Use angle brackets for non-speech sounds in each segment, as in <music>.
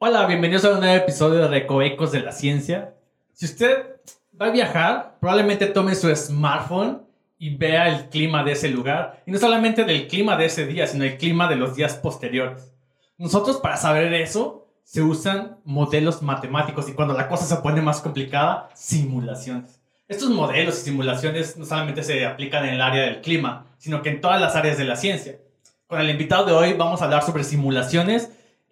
Hola, bienvenidos a un nuevo episodio de Recovecos de la Ciencia. Si usted va a viajar, probablemente tome su smartphone y vea el clima de ese lugar. Y no solamente del clima de ese día, sino el clima de los días posteriores. Nosotros para saber eso se usan modelos matemáticos y cuando la cosa se pone más complicada, simulaciones. Estos modelos y simulaciones no solamente se aplican en el área del clima, sino que en todas las áreas de la ciencia. Con el invitado de hoy vamos a hablar sobre simulaciones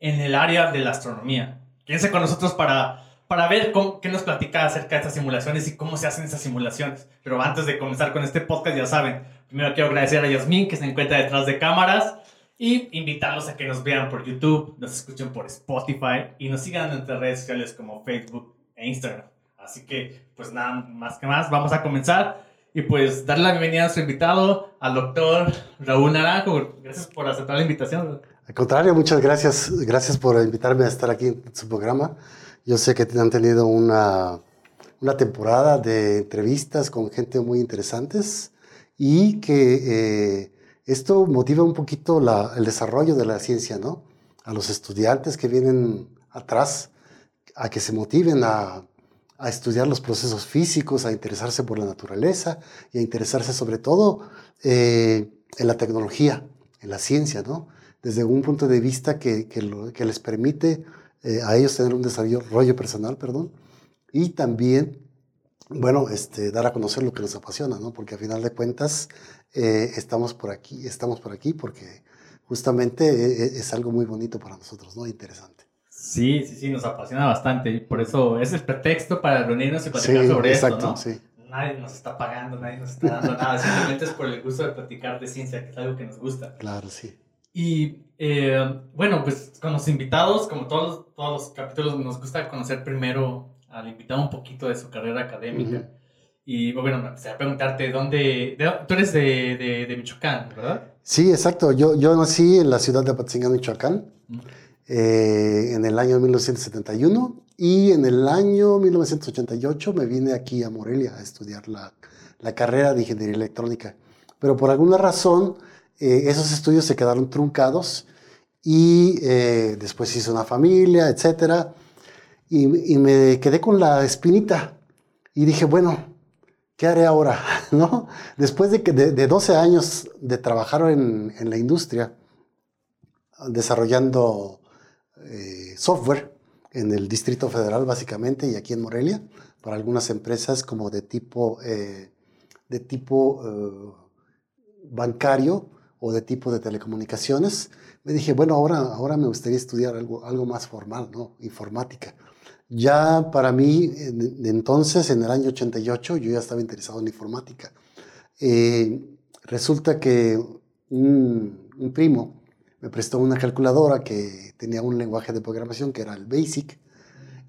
en el área de la astronomía. Quédense con nosotros para, para ver qué nos platica acerca de estas simulaciones y cómo se hacen esas simulaciones. Pero antes de comenzar con este podcast, ya saben, primero quiero agradecer a Yasmin que se encuentra detrás de cámaras y invitarlos a que nos vean por YouTube, nos escuchen por Spotify y nos sigan en nuestras redes sociales como Facebook e Instagram. Así que, pues nada más que más, vamos a comenzar. Y pues darle la bienvenida a nuestro invitado, al doctor Raúl Naranjo. Gracias por aceptar la invitación. Al contrario, muchas gracias. Gracias por invitarme a estar aquí en su programa. Yo sé que han tenido una, una temporada de entrevistas con gente muy interesantes y que eh, esto motiva un poquito la, el desarrollo de la ciencia, ¿no? A los estudiantes que vienen atrás, a que se motiven a, a estudiar los procesos físicos, a interesarse por la naturaleza y a interesarse sobre todo eh, en la tecnología, en la ciencia, ¿no? Desde un punto de vista que, que, lo, que les permite eh, a ellos tener un desarrollo personal, perdón, y también, bueno, este, dar a conocer lo que les apasiona, ¿no? Porque a final de cuentas eh, estamos por aquí, estamos por aquí porque justamente eh, es algo muy bonito para nosotros, ¿no? Interesante. Sí, sí, sí, nos apasiona bastante y por eso es el pretexto para reunirnos y platicar sobre exacto, esto, ¿no? Sí. Nadie nos está pagando, nadie nos está dando nada, simplemente es por el gusto de platicar de ciencia, que es algo que nos gusta. Claro, sí. Y eh, bueno, pues con los invitados, como todos, todos los capítulos, nos gusta conocer primero al invitado un poquito de su carrera académica. Y bueno, me gustaría preguntarte, ¿dónde? tú eres de, de, Michoacán, ¿verdad? Sí, exacto. Yo, yo nací en la ciudad de Apatzingán, Michoacán, eh, en el año 1971. Y en el año 1988 me vine aquí a Morelia a estudiar la, la carrera de ingeniería electrónica. Pero por alguna razón eh, esos estudios se quedaron truncados y eh, después hice una familia, etc. Y, me quedé con la espinita y dije, bueno, ¿qué haré ahora? <laughs> ¿No? Después de, que, de, 12 años de trabajar en, en la industria, desarrollando eh, software en el Distrito Federal básicamente y aquí en Morelia, para algunas empresas como de tipo, de tipo bancario, o de tipo de telecomunicaciones, me dije, bueno, ahora, ahora me gustaría estudiar algo, algo más formal, ¿no? Informática. Ya para mí, entonces, en el año 88, yo ya estaba interesado en informática. Eh, resulta que un, un, primo me prestó una calculadora que tenía un lenguaje de programación que era el BASIC.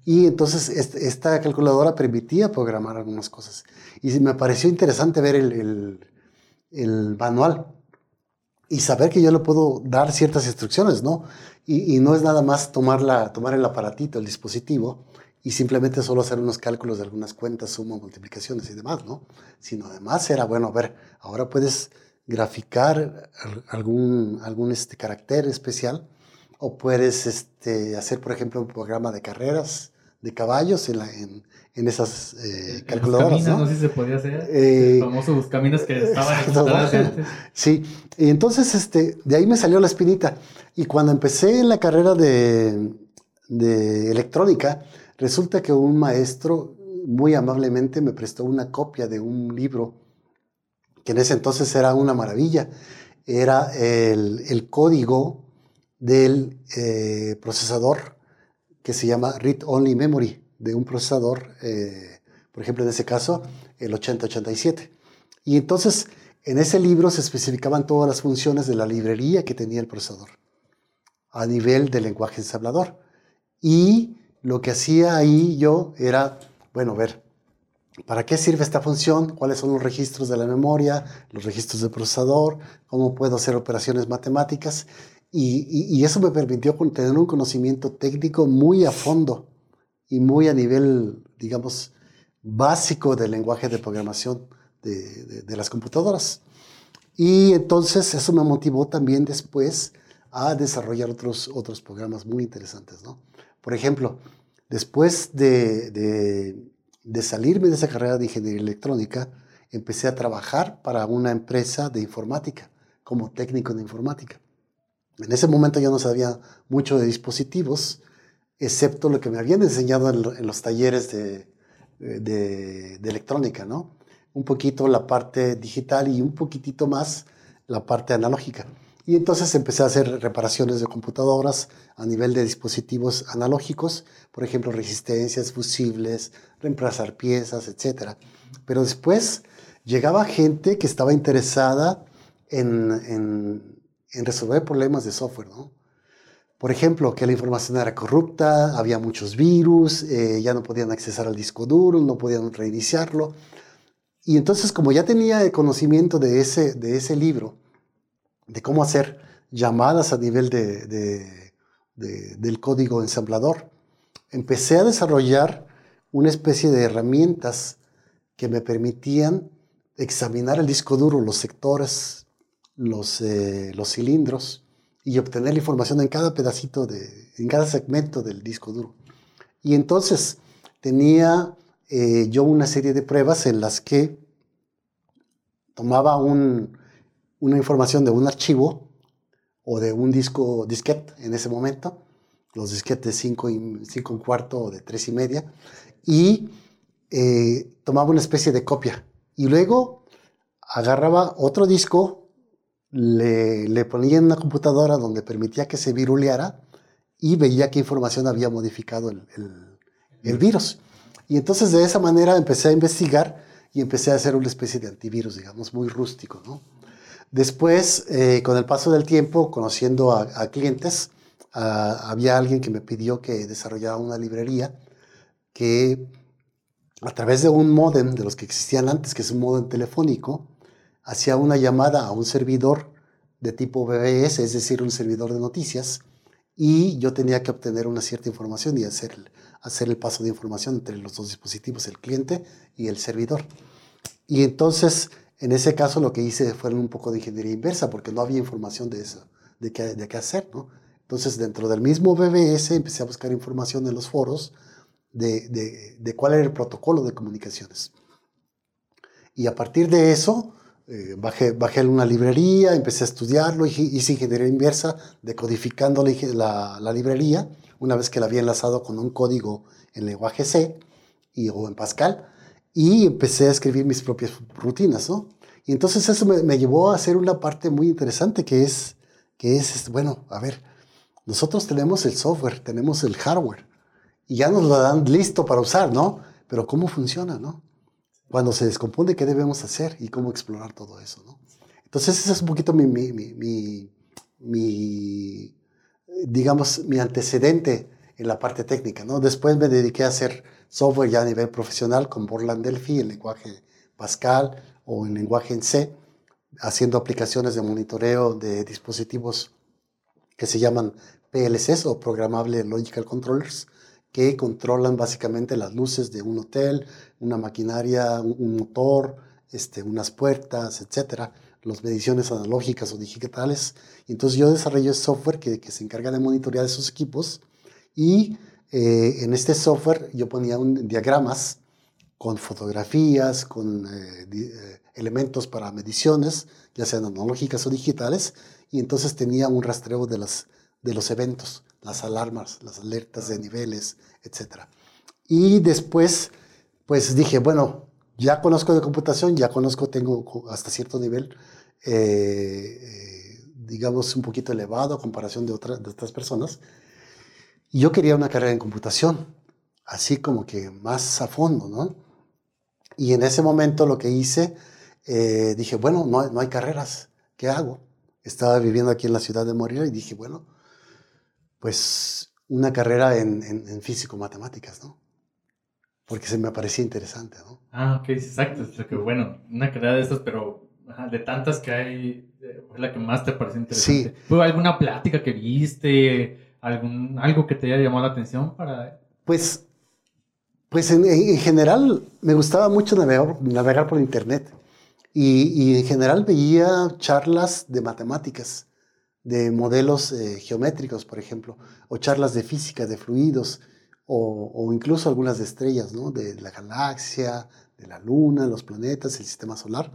Y entonces esta calculadora permitía programar algunas cosas. Y me pareció interesante ver el, el, el manual y saber que yo le puedo dar ciertas instrucciones, ¿no? Y, no es nada más tomar, la, tomar el aparatito, el dispositivo, y simplemente solo hacer unos cálculos de algunas cuentas, suma, multiplicaciones y demás, ¿no? Sino además era, bueno, a ver, ahora puedes graficar algún, algún este, carácter especial o puedes este, hacer, por ejemplo, un programa de carreras de caballos en, la, en, en esas eh, calculadoras. Caminos, ¿no? sé si se podía hacer. Eh, los famosos caminos que estaban antes. Sí, y entonces este, de ahí me salió la espinita. Y cuando empecé en la carrera de, de electrónica, resulta que un maestro muy amablemente me prestó una copia de un libro que en ese entonces era una maravilla. Era el, el código del eh, procesador que se llama Read Only Memory de un procesador, eh, por ejemplo, en ese caso, el 8087. Y entonces, en ese libro se especificaban todas las funciones de la librería que tenía el procesador a nivel del lenguaje ensamblador. Y lo que hacía ahí yo era, bueno, ver, ¿para qué sirve esta función? ¿Cuáles son los registros de la memoria, los registros del procesador? ¿Cómo puedo hacer operaciones matemáticas? Y, eso me permitió tener un conocimiento técnico muy a fondo y muy a nivel, digamos, básico del lenguaje de programación de, de, las computadoras. Y entonces eso me motivó también después a desarrollar otros, otros programas muy interesantes, ¿no? Por ejemplo, después de, de, salirme de esa carrera de ingeniería electrónica, empecé a trabajar para una empresa de informática, como técnico de informática. En ese momento yo no sabía mucho de dispositivos, excepto lo que me habían enseñado en, los talleres de, de, electrónica, ¿no? Un poquito la parte digital y un poquitito más la parte analógica. Y entonces empecé a hacer reparaciones de computadoras a nivel de dispositivos analógicos, por ejemplo, resistencias, fusibles, reemplazar piezas, etc. Pero después llegaba gente que estaba interesada en, resolver problemas de software, ¿no? Por ejemplo, que la información era corrupta, había muchos virus, eh, ya no podían accesar al disco duro, no podían reiniciarlo. Y entonces, como ya tenía el conocimiento de ese, de ese libro, de cómo hacer llamadas a nivel de, del código ensamblador. Empecé a desarrollar una especie de herramientas que me permitían examinar el disco duro, los sectores, los, eh, los cilindros y obtener la información en cada pedacito, de, en cada segmento del disco duro. Y entonces tenía eh, yo una serie de pruebas en las que tomaba un, una información de un archivo o de un disco disquete en ese momento, los disquetes 5 y, cinco y cuarto o de 3 y media, y eh, tomaba una especie de copia. Y luego agarraba otro disco, le, ponía en una computadora donde permitía que se viruleara y veía qué información había modificado el virus. Y entonces de esa manera empecé a investigar y empecé a hacer una especie de antivirus, digamos, muy rústico, ¿no? Después, eh, con el paso del tiempo, conociendo a, clientes, había alguien que me pidió que desarrollara una librería que a través de un modem de los que existían antes, que es un modem telefónico, hacía una llamada a un servidor de tipo BBS, es decir, un servidor de noticias, y yo tenía que obtener una cierta información y hacer, el paso de información entre los dos dispositivos, el cliente y el servidor. Y entonces en ese caso lo que hice fue un poco de ingeniería inversa porque no había información de eso, de qué, hacer, ¿no? Entonces dentro del mismo BBS empecé a buscar información en los foros de cuál era el protocolo de comunicaciones. Y a partir de eso eh, bajé, bajé una librería, empecé a estudiarlo, hice ingeniería inversa decodificando la, la, librería una vez que la había enlazado con un código en lenguaje C y, o en Pascal y empecé a escribir mis propias rutinas, ¿no? Y entonces eso me, llevó a hacer una parte muy interesante que es, que es, bueno, a ver, nosotros tenemos el software, tenemos el hardware y ya nos lo dan listo para usar, ¿no? Pero ¿cómo funciona, no? Cuando se descompone, ¿qué debemos hacer y cómo explorar todo eso, no? Entonces ese es un poquito mi, mi, mi, mi digamos, mi antecedente en la parte técnica, ¿no? Después me dediqué a hacer software ya a nivel profesional con Borland Delphi, en lenguaje Pascal o en lenguaje en C, haciendo aplicaciones de monitoreo de dispositivos que se llaman PLCs o Programmable Logical Controllers, que controlan básicamente las luces de un hotel, una maquinaria, un motor, este, unas puertas, etcétera, las mediciones analógicas o digitales. Entonces yo desarrollo software que, que se encarga de monitorear esos equipos y eh, en este software yo ponía un, diagramas con fotografías, con eh, eh, elementos para mediciones, ya sean analógicas o digitales, y entonces tenía un rastreo de, las, de los eventos, las alarmas, las alertas de niveles, etc. Y después, pues dije, bueno, ya conozco de computación, ya conozco, tengo hasta cierto nivel, digamos, un poquito elevado a comparación de, de otras personas, y yo quería una carrera en computación, así como que más a fondo, ¿no? Y en ese momento lo que hice, eh, dije, bueno, no, no hay carreras, ¿qué hago? Estaba viviendo aquí en la ciudad de Morelia y dije, bueno, pues una carrera en, en, físico-matemáticas, ¿no? Porque se me parecía interesante, ¿no? Ah, ok, exacto. que, bueno, una carrera de estas, pero de tantas que hay, eh, fue la que más te pareció interesante. Sí. ¿Fue alguna plática que viste? algún, algo que te haya llamado la atención para... Pues, pues en, general me gustaba mucho navegar, navegar por internet y, y, en general veía charlas de matemáticas de modelos eh, geométricos, por ejemplo, o charlas de física, de fluidos, o, incluso algunas de estrellas, ¿no? de la galaxia, de la luna, los planetas, el sistema solar.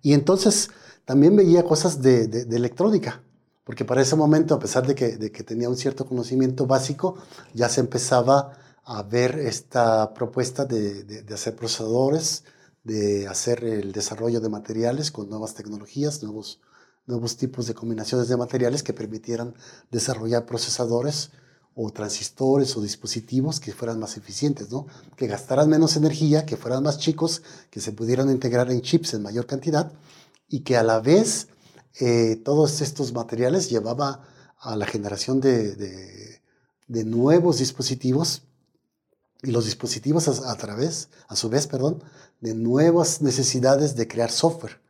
Y entonces también veía cosas de, electrónica, porque para ese momento, a pesar de que, tenía un cierto conocimiento básico, ya se empezaba a ver esta propuesta de hacer procesadores, de hacer el desarrollo de materiales con nuevas tecnologías, nuevos, nuevos tipos de combinaciones de materiales que permitieran desarrollar procesadores o transistores o dispositivos que fueran más eficientes, ¿no? que gastaran menos energía, que fueran más chicos, que se pudieran integrar en chips en mayor cantidad y que a la vez eh, todos estos materiales llevaba a la generación de, de, nuevos dispositivos y los dispositivos a, a, través, a su vez, perdón, de nuevas necesidades de crear software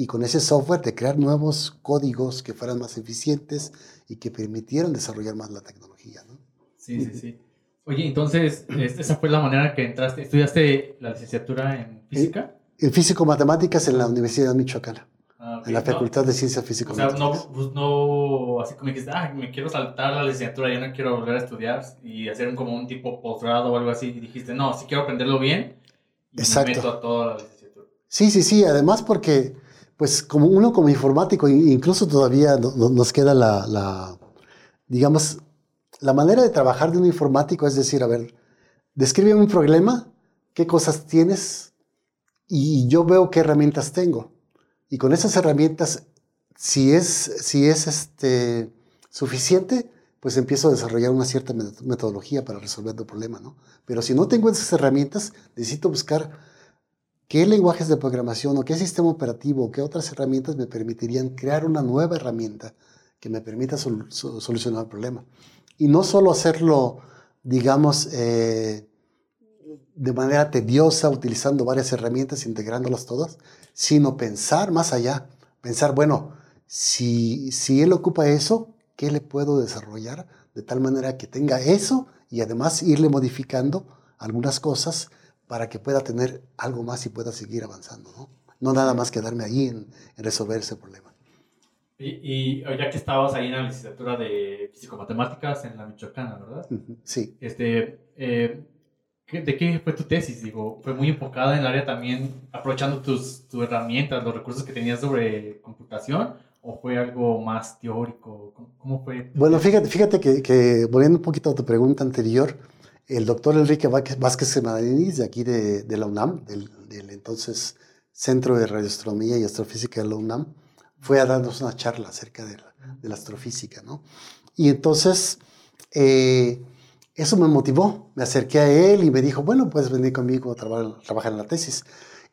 y con ese software de crear nuevos códigos que fueran más eficientes y que permitieran desarrollar más la tecnología. ¿no? Sí, sí, sí. Oye, entonces, ¿esa fue la manera que entraste? ¿Estudiaste la licenciatura en física? En, físico-matemáticas en la Universidad de Michoacán. Ah, en la Facultad de Ciencias Físicas. O sea, no, pues no, así como dijiste, ah, me quiero saltar la licenciatura, yo no quiero volver a estudiar y hacer un, como un tipo posgrado o algo así. Y dijiste, no, si quiero aprenderlo bien, y Exacto. me meto a toda la licenciatura. Sí, sí, sí. Además, porque pues como uno como informático, incluso todavía nos queda la, digamos, la manera de trabajar de un informático es decir, a ver, describe un problema, qué cosas tienes y yo veo qué herramientas tengo. Y con esas herramientas, si es, si es este, suficiente, pues empiezo a desarrollar una cierta metodología para resolver el problema, ¿no? Pero si no tengo esas herramientas, necesito buscar ¿Qué lenguajes de programación o qué sistema operativo o qué otras herramientas me permitirían crear una nueva herramienta que me permita solucionar el problema? Y no solo hacerlo, digamos, eh, de manera tediosa, utilizando varias herramientas, integrándolas todas, sino pensar más allá, pensar, bueno, si, si él ocupa eso, ¿qué le puedo desarrollar de tal manera que tenga eso y además irle modificando algunas cosas para que pueda tener algo más y pueda seguir avanzando, ¿no? No nada más quedarme ahí en, resolver ese problema. Y, ya que estabas ahí en la licenciatura de físico-matemáticas en la Michoacana, ¿verdad? Sí. Este, eh, ¿De qué fue tu tesis? Digo, ¿fue muy enfocada en el área también, aprovechando tus, tus herramientas, los recursos que tenías sobre computación? ¿O fue algo más teórico? ¿Cómo, fue? Bueno, fíjate, fíjate que, que, volviendo un poquito a tu pregunta anterior, el doctor Enrique Vázquez Madrid, de aquí de, la UNAM, del, entonces Centro de Radioastronomía y Astrofísica de la UNAM, fue a darnos una charla acerca de la, astrofísica, ¿no? Y entonces eh, eso me motivó, me acerqué a él y me dijo, bueno, puedes venir conmigo a trabajar, en la tesis.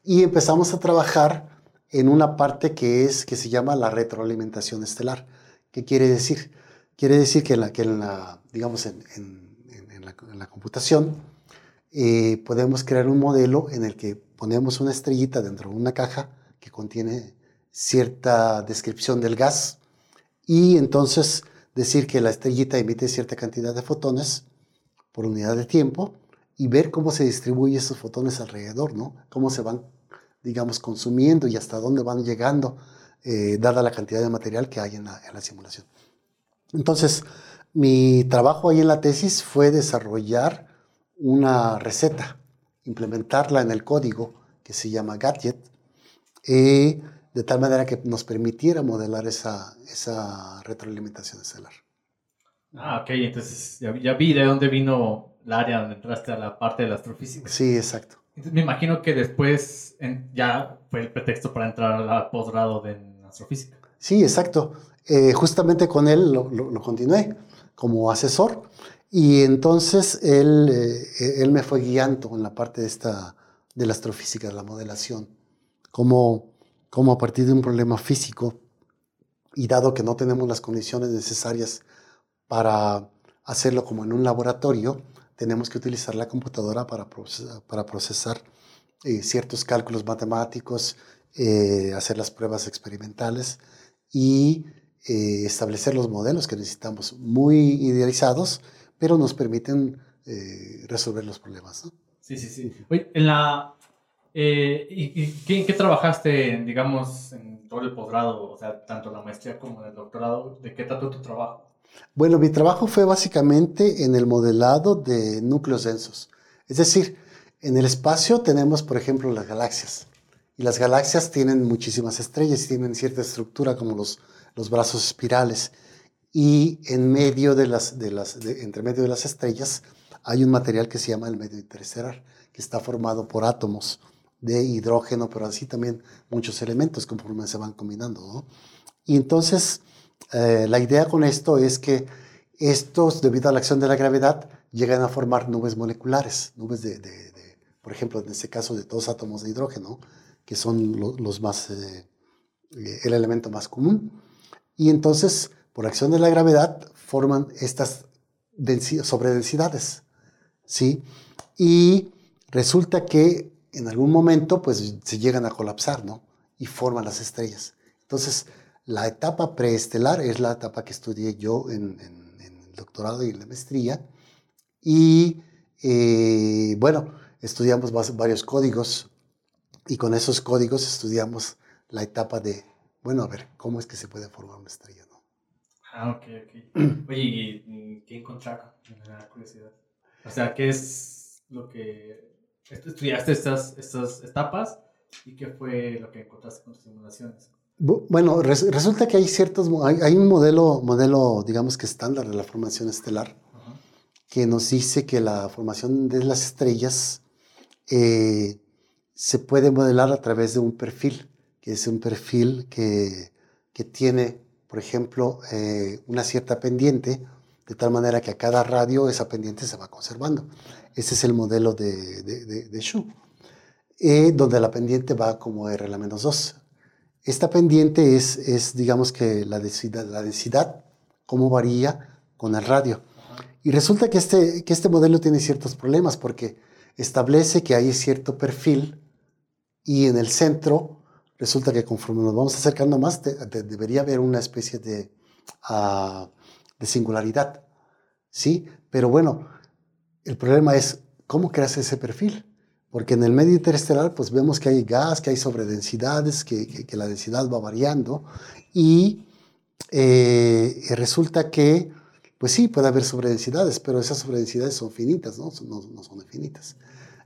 Y empezamos a trabajar en una parte que, es, que se llama la retroalimentación estelar. ¿Qué quiere decir? Quiere decir que en la, digamos, en la computación, eh, podemos crear un modelo en el que ponemos una estrellita dentro de una caja que contiene cierta descripción del gas y entonces decir que la estrellita emite cierta cantidad de fotones por unidad de tiempo y ver cómo se distribuyen esos fotones alrededor, ¿no? Cómo se van, digamos, consumiendo y hasta dónde van llegando, eh, dada la cantidad de material que hay en en la simulación. Entonces, mi trabajo ahí en la tesis fue desarrollar una receta, implementarla en el código que se llama Gadget, eh, de tal manera que nos permitiera modelar esa, esa retroalimentación estelar. Ah, ok, entonces ya, vi de dónde vino el área donde entraste a la parte de la astrofísica. Sí, exacto. me imagino que después ya fue el pretexto para entrar al posgrado de astrofísica. Sí, exacto. Eh, justamente con él lo, lo continué como asesor. Y entonces él, eh, él me fue guiando en la parte de, esta, de la astrofísica, de la modelación, como, como a partir de un problema físico, y dado que no tenemos las condiciones necesarias para hacerlo como en un laboratorio, tenemos que utilizar la computadora para procesar, para procesar eh, ciertos cálculos matemáticos, eh, hacer las pruebas experimentales y eh, establecer los modelos que necesitamos, muy idealizados, pero nos permiten eh, resolver los problemas. ¿no? Sí, sí, sí. Oye, en la, eh, ¿y, qué, qué, trabajaste, digamos, en en todo el posgrado, o sea, tanto la maestría como el doctorado, ¿de qué trató tu trabajo? Bueno, mi trabajo fue básicamente en el modelado de núcleos densos. Es decir, en el espacio tenemos, por ejemplo, las galaxias. Y las galaxias tienen muchísimas estrellas y tienen cierta estructura como los, los brazos espirales. Y en medio de las, de las, entre medio de las estrellas hay un material que se llama el medio interestelar, que está formado por átomos de hidrógeno, pero así también muchos elementos conforme se van combinando. Y entonces, eh, la idea con esto es que estos, debido a la acción de la gravedad, llegan a formar nubes moleculares, nubes de, de, por ejemplo, en este caso de dos átomos de hidrógeno, que son los más, eh, eh, el elemento más común. Y entonces, por acción de la gravedad, forman estas sobredensidades, ¿sí? Y resulta que en algún momento, pues, se llegan a colapsar, ¿no? Y forman las estrellas. Entonces, la etapa preestelar es la etapa que estudié yo en, el doctorado y en la maestría. Y eh, bueno, estudiamos varios códigos y con esos códigos estudiamos la etapa de, bueno, a ver, ¿cómo es que se puede formar una estrella? ¿no? Ah, ok, ok. <clears throat> Oye, ¿y qué encontraron? Me da curiosidad. O sea, ¿qué es lo que estudiaste estas, estas etapas y qué fue lo que encontraste con tus simulaciones? Bueno, resulta que hay ciertos, hay, un modelo, modelo, digamos que estándar de la formación estelar, que nos dice que la formación de las estrellas eh, se puede modelar a través de un perfil, es un perfil que, que tiene, por ejemplo, eh, una cierta pendiente, de tal manera que a cada radio esa pendiente se va conservando. Ese es el modelo de, de, de, Shu, eh, donde la pendiente va como R la menos 2 esta pendiente es, es digamos que la densidad, la densidad, cómo varía con el radio. Y resulta que este, que este modelo tiene ciertos problemas porque establece que hay cierto perfil y en el centro resulta que conforme nos vamos acercando más debería haber una especie de, uh, de singularidad. ¿Sí? Pero bueno, el problema es cómo creas ese perfil. Porque en el medio interestelar pues vemos que hay gas, que hay sobredensidades, que, que, la densidad va variando y eh, resulta que pues sí, puede haber sobredensidades, pero esas sobredensidades son finitas, no, no son infinitas.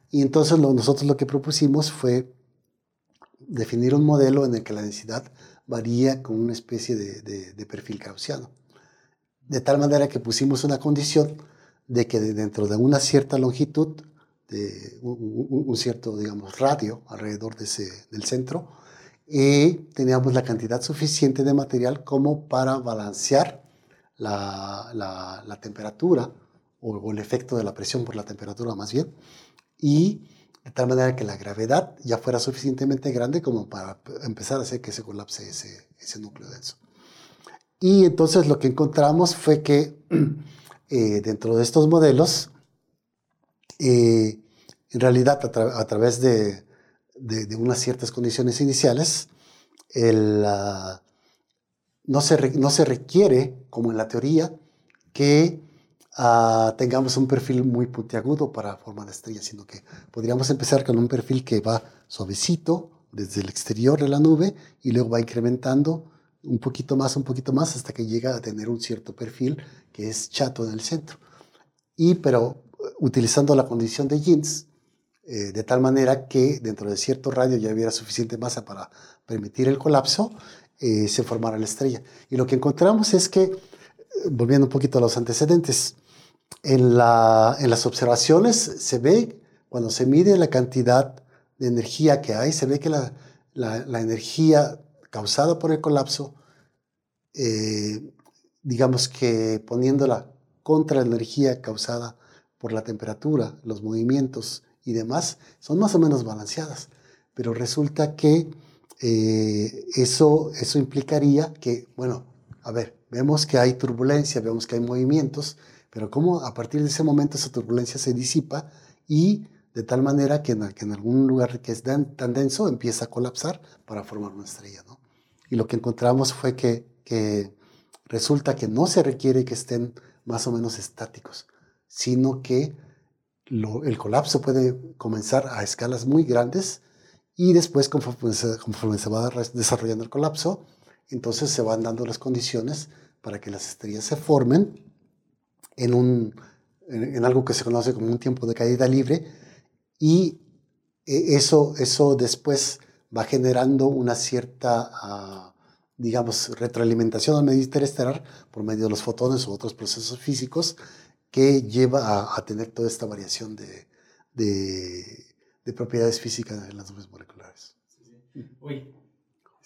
Y entonces nosotros lo que propusimos fue definir un modelo en el que la densidad varía con una especie de, perfil gaussiano. De tal manera que pusimos una condición de que dentro de una cierta longitud de un, cierto, digamos, radio alrededor de ese, del centro y teníamos la cantidad suficiente de material como para balancear la, la, temperatura o, el efecto de la presión por la temperatura más bien y de tal manera que la gravedad ya fuera suficientemente grande como para empezar a hacer que se colapse ese, ese núcleo denso. Y entonces lo que encontramos fue que <clears throat> eh, dentro de estos modelos eh, en realidad a, través de, de, unas ciertas condiciones iniciales, el, no, se no, se requiere, como en la teoría, que ah, tengamos un perfil muy puntiagudo para formar estrellas, sino que podríamos empezar con un perfil que va suavecito desde el exterior de la nube y luego va incrementando un poquito más, un poquito más, hasta que llega a tener un cierto perfil que es chato en el centro. Y pero utilizando la condición de Jeans, eh, de tal manera que dentro de cierto radio ya hubiera suficiente masa para permitir el colapso, eh, se formara la estrella. Y lo que encontramos es que, eh, volviendo un poquito a los antecedentes, en, la, en las observaciones se ve, cuando se mide la cantidad de energía que hay, se ve que la, la, la energía causada por el colapso, digamos que poniéndola contra la energía causada por la temperatura, los movimientos y demás son más o menos balanceadas. Pero resulta que eh, eso, eso implicaría que, bueno, a ver, vemos que hay turbulencia, vemos que hay movimientos, pero cómo a partir de ese momento esa turbulencia se disipa y de tal manera que en, algún lugar que es tan, denso empieza a colapsar para formar una estrella. ¿no? Y lo que encontramos fue que, que resulta que no se requiere que estén más o menos estáticos, sino que el colapso puede comenzar a escalas muy grandes Y después, conforme se, conforme se va desarrollando el colapso, entonces se van dando las condiciones para que las estrellas se formen en, un, en, algo que se conoce como un tiempo de caída libre y e, eso, eso después va generando una cierta, ah, digamos, retroalimentación al medio interestelar por medio de los fotones u otros procesos físicos que lleva a, tener toda esta variación de, de, propiedades físicas en las nubes moleculares. Uy,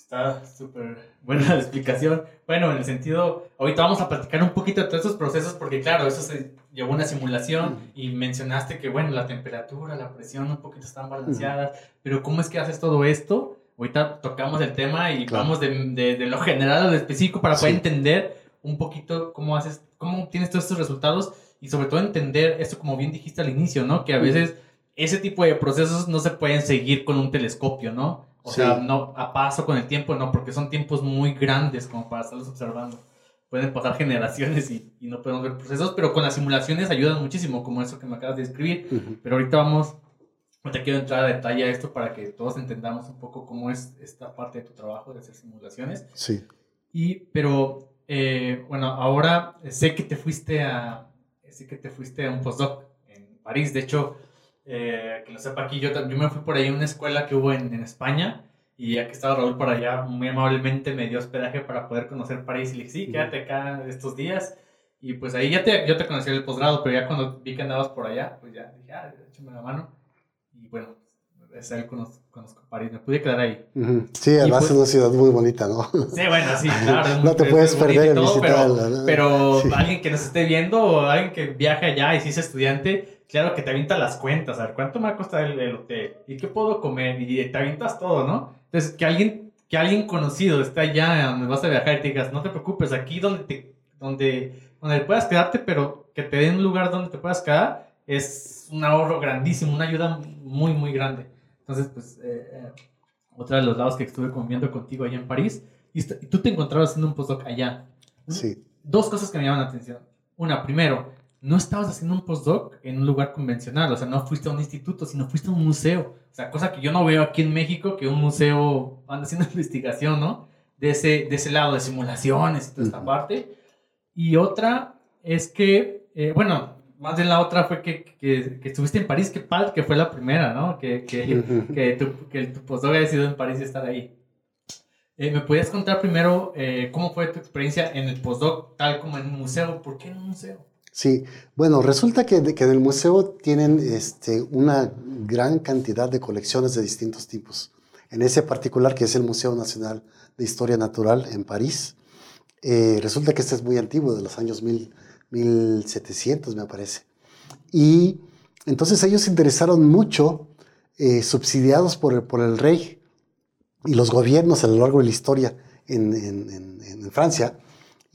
Está súper buena <laughs> la explicación. Bueno, en el sentido, ahorita vamos a platicar un poquito de todos esos procesos porque claro, eso se llevó una simulación y mencionaste que bueno, la temperatura, la presión un poquito están balanceadas, pero ¿cómo es que haces todo esto? Ahorita tocamos el tema y vamos de, de, lo general a lo específico para poder entender un poquito cómo haces, cómo tienes todos estos resultados y sobre todo entender esto como bien dijiste al inicio, ¿no? Que a veces ese tipo de procesos no se pueden seguir con un telescopio, ¿no? O sea, no a paso con el tiempo, no, porque son tiempos muy grandes como para estarlos observando. Pueden pasar generaciones y, y no podemos ver procesos, pero con las simulaciones ayudan muchísimo, como eso que me acabas de describir. Pero ahorita vamos, no te quiero entrar a detalle a esto para que todos entendamos un poco cómo es esta parte de tu trabajo de hacer simulaciones. Sí. Y, pero, eh, bueno, ahora sé que te fuiste a, sé que te fuiste a un postdoc en París. De hecho, eh, que lo sepa aquí, yo, yo me fui por ahí a una escuela que hubo en, en, España y ya que estaba Raúl por allá, muy amablemente me dio hospedaje para poder conocer París y le dije, sí, quédate acá estos días. Y pues ahí ya te, yo te conocí el posgrado, pero ya cuando vi que andabas por allá, pues ya dije, ah, échame la mano. Y bueno, es ahí conozco, conozco París, me pude quedar ahí. Sí, además es una ciudad muy bonita, ¿no? Sí, bueno, sí, <laughs> claro. no te puedes perder el visitarla. Pero, pero alguien que nos esté viendo o alguien que viaje allá y si es estudiante, claro que te avientas las cuentas, a ver, ¿cuánto me va a costar el, hotel? ¿Y qué puedo comer? Y te avientas todo, ¿no? Entonces, que alguien, que alguien conocido esté allá donde vas a viajar y te digas, no te preocupes, aquí donde, te, donde, donde puedas quedarte, pero que te den un lugar donde te puedas quedar, es un ahorro grandísimo, una ayuda muy, muy grande. Entonces, pues, eh, eh, otra de los lados que estuve conviviendo contigo allá en París, y tú te encontrabas haciendo un postdoc allá. Sí. Dos cosas que me llaman la atención. Una, primero, no estabas haciendo un postdoc en un lugar convencional, o sea, no fuiste a un instituto, sino fuiste a un museo. O sea, cosa que yo no veo aquí en México, que un museo anda haciendo <laughs> investigación, ¿no? De ese, de ese lado, de simulaciones y toda esta parte. Y otra es que, eh, bueno, más bien la otra fue que, que, que, estuviste en París, que padre, que fue la primera, ¿no? Que, que, <laughs> que, tu, que tu postdoc haya sido en París y estar ahí. Eh, ¿Me podías contar primero eh, cómo fue tu experiencia en el postdoc, tal como en un museo? ¿Por qué en un museo? Sí, bueno, resulta que, que en el museo tienen este, una gran cantidad de colecciones de distintos tipos. En ese particular, que es el Museo Nacional de Historia Natural en París, eh, resulta que este es muy antiguo, de los años mil, 1700, me parece. Y entonces ellos se interesaron mucho, eh, subsidiados por por el rey y los gobiernos a lo largo de la historia en, en Francia,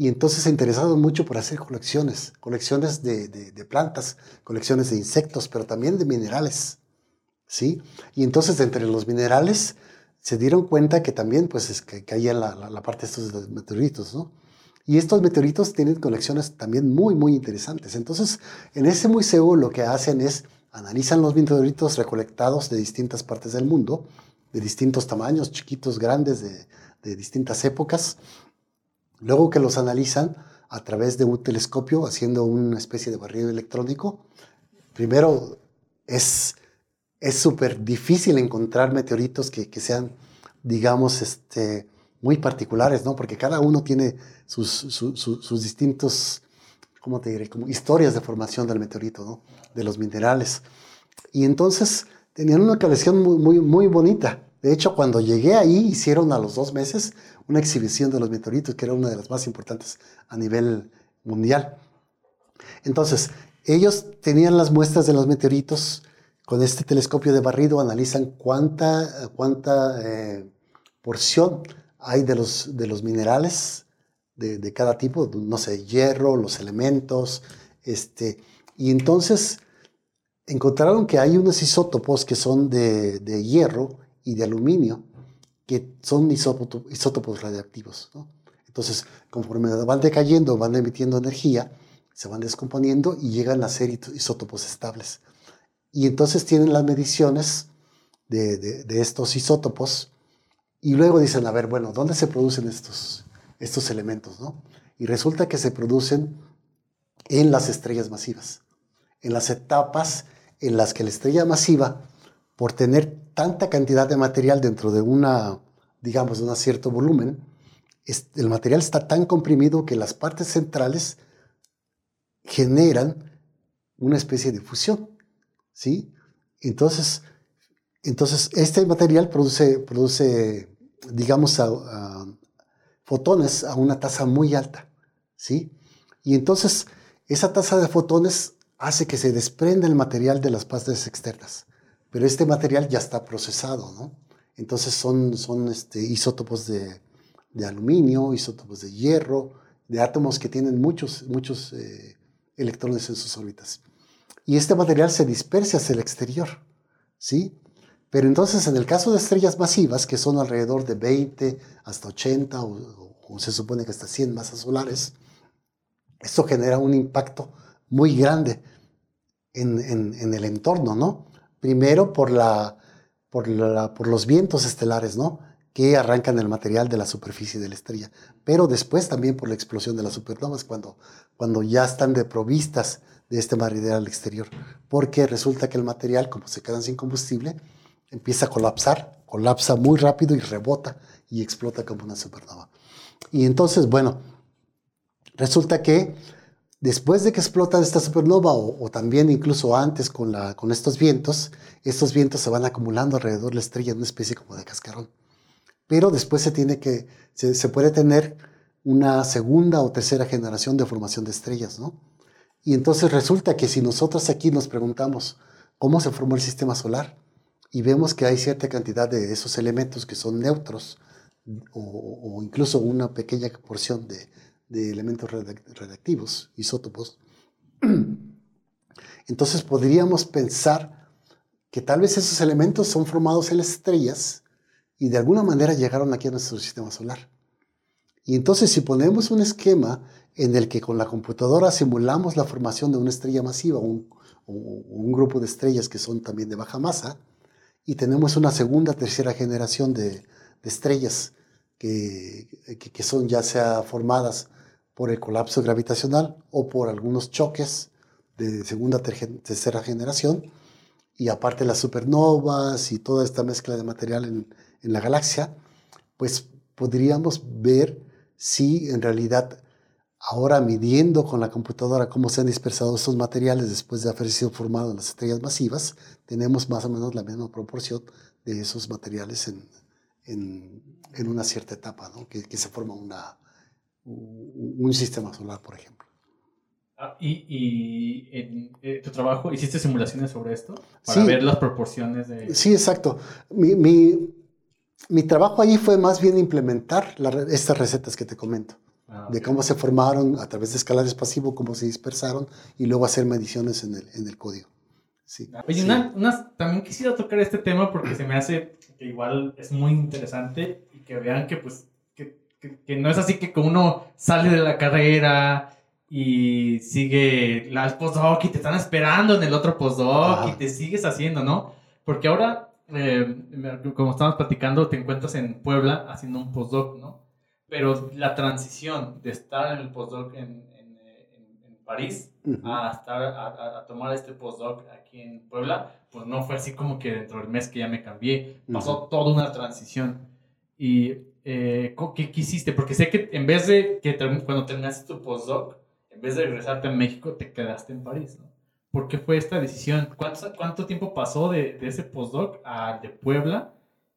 y entonces se interesaron mucho por hacer colecciones, colecciones de, de, plantas, colecciones de insectos, pero también de minerales, ¿sí? Y entonces entre los minerales se dieron cuenta que también pues es que caía la, la, parte de estos meteoritos, ¿no? Y estos meteoritos tienen colecciones también muy, muy interesantes. Entonces, en ese museo lo que hacen es analizan los meteoritos recolectados de distintas partes del mundo, de distintos tamaños, chiquitos, grandes, de, de distintas épocas, Luego que los analizan a través de un telescopio, haciendo una especie de barrido electrónico, primero es súper difícil encontrar meteoritos que, que, sean, digamos, este, muy particulares, ¿no? Porque cada uno tiene sus, sus distintos, ¿cómo te diré? Como historias de formación del meteorito, ¿no? De los minerales. Y entonces tenían una colección muy, muy, muy bonita. De hecho, cuando llegué ahí, hicieron a los dos meses una exhibición de los meteoritos, que era una de las más importantes a nivel mundial. Entonces, ellos tenían las muestras de los meteoritos, con este telescopio de barrido analizan cuánta, cuánta eh, porción hay de los, de los minerales de, cada tipo, no sé, hierro, los elementos, este, y entonces encontraron que hay unos isótopos que son de, de hierro de aluminio, que son isótopos, radiactivos. Entonces, conforme van decayendo, van emitiendo energía, se van descomponiendo y llegan a ser isótopos estables. Y entonces tienen las mediciones de, de, estos isótopos y luego dicen, a ver, bueno, ¿dónde se producen estos, estos elementos? ¿no? Y resulta que se producen en las estrellas masivas, en las etapas en las que la estrella masiva, por tener tanta cantidad de material dentro de una, digamos, un cierto volumen, el material está tan comprimido que las partes centrales generan una especie de fusión, ¿sí? Entonces, entonces este material produce, produce digamos, fotones a una tasa muy alta, ¿sí? Y entonces esa tasa de fotones hace que se desprenda el material de las partes externas, pero este material ya está procesado, ¿no? Entonces son, este, isótopos de, aluminio, isótopos de hierro, de átomos que tienen muchos, muchos eh, electrones en sus órbitas. Y este material se dispersa hacia el exterior, ¿sí? Pero entonces en el caso de estrellas masivas, que son alrededor de 20 hasta 80 o, se supone que hasta 100 masas solares, esto genera un impacto muy grande en, en, el entorno, ¿no? Primero por, la, por, los vientos estelares, ¿no? que arrancan el material de la superficie de la estrella, pero después también por la explosión de las supernovas, cuando, cuando ya están deprovistas de este material al exterior, porque resulta que el material, como se quedan sin combustible, empieza a colapsar, colapsa muy rápido y rebota y explota como una supernova. Y entonces, bueno, resulta que después de que explota esta supernova, o, también incluso antes con, estos vientos, estos vientos se van acumulando alrededor de la estrella en una especie como de cascarón pero después se tiene que, se, puede tener una segunda o tercera generación de formación de estrellas, ¿no? Y entonces resulta que si nosotros aquí nos preguntamos cómo se formó el sistema solar y vemos que hay cierta cantidad de esos elementos que son neutros o, incluso una pequeña porción de, de elementos radiactivos, isótopos, <clears throat> entonces podríamos pensar que tal vez esos elementos son formados en las estrellas y de alguna manera llegaron aquí a nuestro sistema solar. Y entonces si ponemos un esquema en el que con la computadora simulamos la formación de una estrella masiva o un, grupo de estrellas que son también de baja masa, y tenemos una segunda, tercera generación de, estrellas que, que, son ya sea formadas por el colapso gravitacional o por algunos choques de segunda, tercera generación, y aparte las supernovas y toda esta mezcla de material en, la galaxia, pues podríamos ver si en realidad ahora midiendo con la computadora cómo se han dispersado estos materiales después de haber sido formados las estrellas masivas, tenemos más o menos la misma proporción de esos materiales en, en, una cierta etapa, ¿no? que, se forma una, un sistema solar, por ejemplo. Ah, ¿Y, y en eh, tu trabajo hiciste simulaciones sobre esto? Para ver las proporciones de... Sí, exacto. Mi, mi, mi trabajo allí fue más bien implementar estas recetas que te comento, ah, de cómo se formaron a través de escalares pasivos, cómo se dispersaron y luego hacer mediciones en el, en el código. Sí. Oye, una, también quisiera tocar este tema porque se me hace que igual es muy interesante y que vean que pues que, que, no es así que uno sale de la carrera y sigue las postdoc y te están esperando en el otro postdoc y te sigues haciendo, ¿no? Porque ahora eh, como estábamos platicando, te encuentras en Puebla haciendo un postdoc, ¿no? Pero la transición de estar en el postdoc en, en, en, París a, estar, a, tomar este postdoc aquí en Puebla, pues no fue así como que dentro del mes que ya me cambié. Pasó toda una transición. ¿Y eh, ¿qué, hiciste? Porque sé que en vez de que cuando terminaste tu postdoc, en vez de regresarte a México, te quedaste en París, ¿no? ¿Por qué fue esta decisión? ¿Cuánto, cuánto tiempo pasó de, de ese postdoc al de Puebla?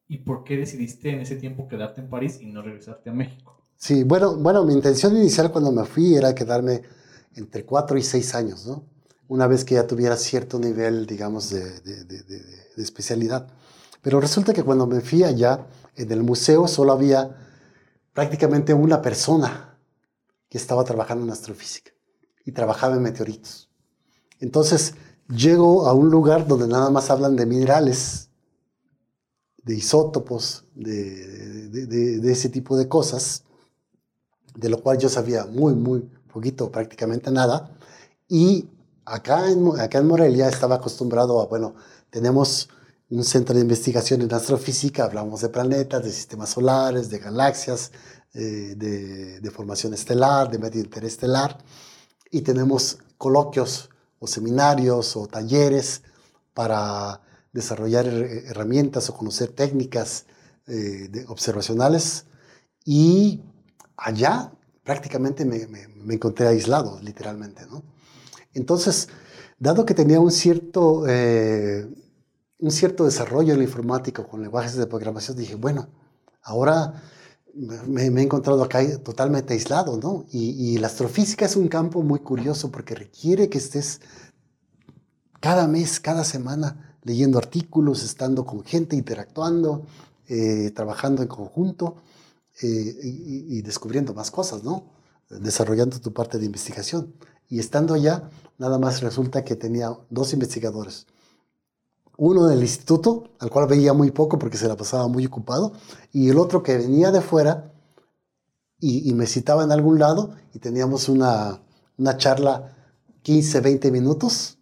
¿Y por qué decidiste en ese tiempo quedarte en París y no regresarte a México? Sí, bueno, bueno, mi intención inicial cuando me fui era quedarme entre cuatro y seis años, ¿no? Una vez que ya tuviera cierto nivel, digamos, de, de, de, de especialidad. Pero resulta que cuando me fui allá, en el museo solo había prácticamente una persona que estaba trabajando en astrofísica y trabajaba en meteoritos. Entonces, llego a un lugar donde nada más hablan de minerales, de isótopos, de, ese tipo de cosas, de lo cual yo sabía muy, muy poquito, prácticamente nada. Y acá en, acá en Morelia estaba acostumbrado a, bueno, tenemos un centro de investigación en astrofísica, hablamos de planetas, de sistemas solares, de galaxias, eh, de, formación estelar, de medio interestelar, y tenemos coloquios o seminarios o talleres para desarrollar herramientas o conocer técnicas eh, de observacionales y allá prácticamente me, me, encontré aislado, literalmente. ¿no? Entonces, dado que tenía un cierto, eh, un cierto desarrollo en la informática con lenguajes de programación, dije, bueno, ahora me, he encontrado acá totalmente aislado, ¿no? Y, la astrofísica es un campo muy curioso porque requiere que estés cada mes, cada semana, leyendo artículos, estando con gente, interactuando, eh, trabajando en conjunto eh, y, descubriendo más cosas, ¿no? Desarrollando tu parte de investigación. Y estando allá, nada más resulta que tenía dos investigadores. Uno del instituto, al cual veía muy poco porque se la pasaba muy ocupado, y el otro que venía de fuera y, me citaba en algún lado y teníamos una, una charla 15, 20 minutos.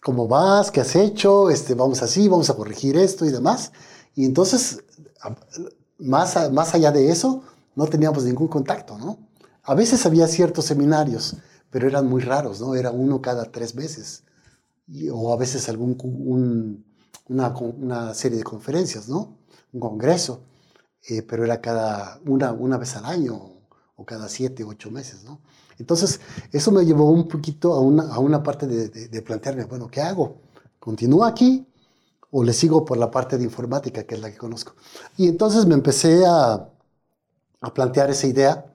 ¿Cómo vas? ¿Qué has hecho? Este, vamos así, vamos a corregir esto y demás. Y entonces más, más allá de eso, no teníamos ningún contacto, ¿no? A veces había ciertos seminarios, pero eran muy raros, ¿no? Era uno cada tres meses. O a veces algún, una, una, serie de conferencias, ¿no? Un congreso. Eh, pero era cada una, una vez al año o cada siete, ocho meses, ¿no? Entonces, eso me llevó un poquito a una, a una parte de, de plantearme, bueno, ¿qué hago? ¿Continúo aquí o le sigo por la parte de informática, que es la que conozco. Y entonces me empecé a, a plantear esa idea,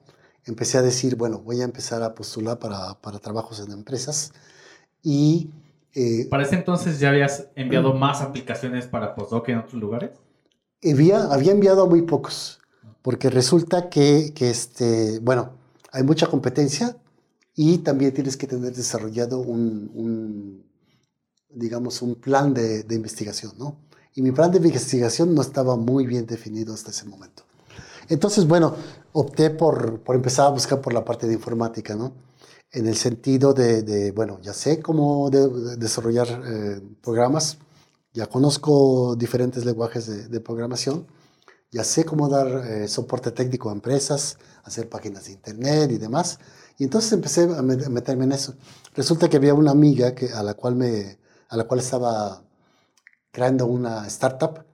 empecé a decir, bueno, voy a empezar a postular para, para trabajos en empresas y... Eh, ¿Para ese entonces ya habías enviado más aplicaciones para postdoc en otros lugares? Había, había enviado a muy pocos, porque resulta que, que este, bueno, hay mucha competencia y también tienes que tener desarrollado un digamos, un plan de, investigación, ¿no? Y mi plan de investigación no estaba muy bien definido hasta ese momento. Entonces, bueno, opté por, por empezar a buscar por la parte de informática, ¿no? En el sentido de, bueno, ya sé cómo desarrollar eh, programas, ya conozco diferentes lenguajes de, programación, ya sé cómo dar eh, soporte técnico a empresas, hacer páginas de internet y demás. Y entonces empecé a meterme en eso. Resulta que había una amiga que, a la cual me, a la cual estaba creando una startup.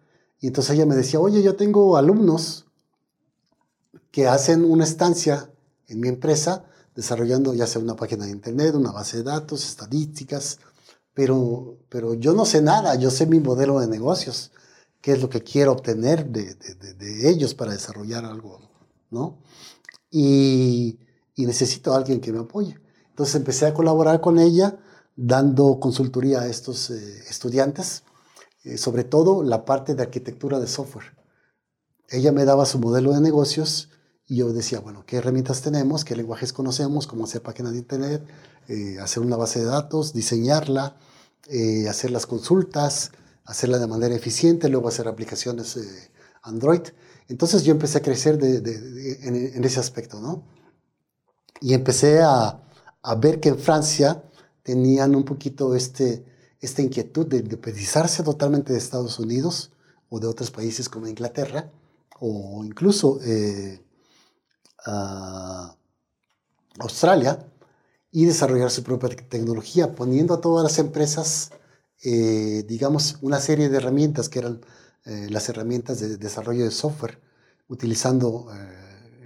Y entonces ella me decía, oye, yo tengo alumnos que hacen una estancia en mi empresa desarrollando ya sea una página de internet, una base de datos, estadísticas, pero, pero yo no sé nada, yo sé mi modelo de negocios, qué es lo que quiero obtener de, de, ellos para desarrollar algo, ¿no? Y, y necesito a alguien que me apoye. Entonces empecé a colaborar con ella dando consultoría a estos eh, estudiantes, eh, sobre todo la parte de arquitectura de software. Ella me daba su modelo de negocios y yo decía, bueno, ¿qué herramientas tenemos? ¿Qué lenguajes conocemos? ¿Cómo hacer páginas de internet? Eh, hacer una base de datos, diseñarla, hacer las consultas, hacerla de manera eficiente, luego hacer aplicaciones Android. Entonces yo empecé a crecer en, ese aspecto, ¿no? Y empecé a, a ver que en Francia tenían un poquito este, esta inquietud de independizarse totalmente de Estados Unidos o de otros países como Inglaterra o incluso eh, Australia y desarrollar su propia tecnología, poniendo a todas las empresas, eh, digamos, una serie de herramientas que eran eh, las herramientas de desarrollo de software, utilizando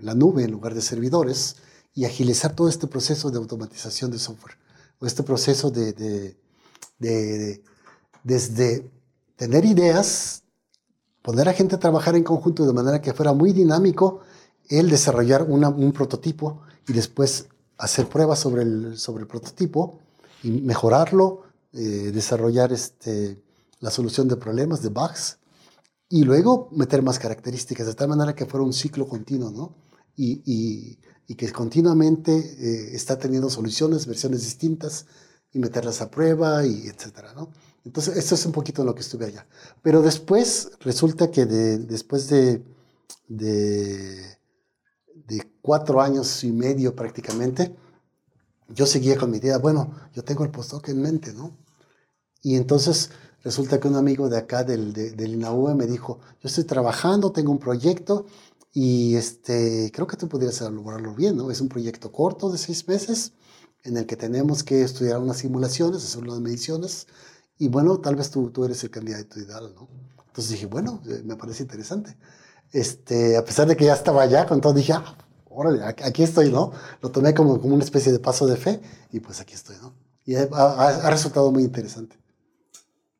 la nube en lugar de servidores y agilizar todo este proceso de automatización de software este proceso de, desde tener ideas, poner a gente a trabajar en conjunto de manera que fuera muy dinámico, el desarrollar un prototipo y después hacer pruebas sobre el, sobre el prototipo y mejorarlo, eh, desarrollar este, la solución de problemas, de bugs, y luego meter más características, de tal manera que fuera un ciclo continuo, ¿no? y, y que continuamente eh, está teniendo soluciones, versiones distintas y meterlas a prueba y etcétera, ¿no? Entonces, esto es un poquito lo que estuve allá. Pero después, resulta que después de, cuatro años y medio prácticamente, yo seguía con mi idea, bueno, yo tengo el postdoc en mente, ¿no? Y entonces resulta que un amigo de acá del, del INAUE me dijo, yo estoy trabajando, tengo un proyecto y este, creo que tú podrías elaborarlo bien, ¿no? Es un proyecto corto de seis meses en el que tenemos que estudiar unas simulaciones, hacer unas mediciones y bueno, tal vez tú, tú eres el candidato ideal, ¿no? Entonces dije, bueno, eh, me parece interesante. Este, a pesar de que ya estaba allá con todo, dije, ah, órale, aquí estoy, ¿no? Lo tomé como, como una especie de paso de fe y pues aquí estoy, ¿no? Y ha, ha, resultado muy interesante.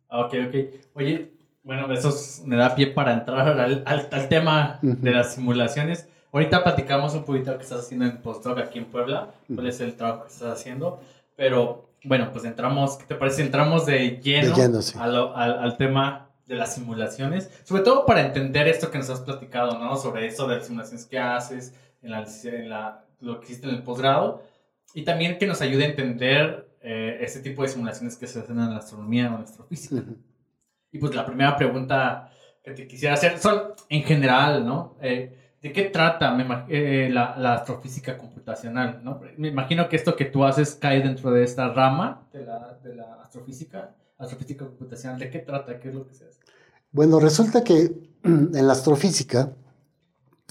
Ok, ok. Oye, bueno, eso me da pie para entrar al, al, tema de las simulaciones. Ahorita platicamos un poquito lo que estás haciendo en Postdoc aquí en Puebla, cuál es el trabajo que estás haciendo, pero bueno, pues entramos, ¿qué te parece? Entramos de lleno, al, al, tema de las simulaciones, sobre todo para entender esto que nos has platicado, ¿no? Sobre eso de las simulaciones que haces, en, la, en la, lo que hiciste en el posgrado, y también que nos ayude a entender eh, este tipo de simulaciones que se hacen en la astronomía o en la astrofísica. Y pues la primera pregunta que te quisiera hacer son, en general, ¿no? Eh, ¿De qué trata eh, la, la, astrofísica computacional? ¿no? Me imagino que esto que tú haces cae dentro de esta rama de la, de la astrofísica, astrofísica computacional. ¿De qué trata? ¿Qué es lo que se hace? Bueno, resulta que <clears throat> en la astrofísica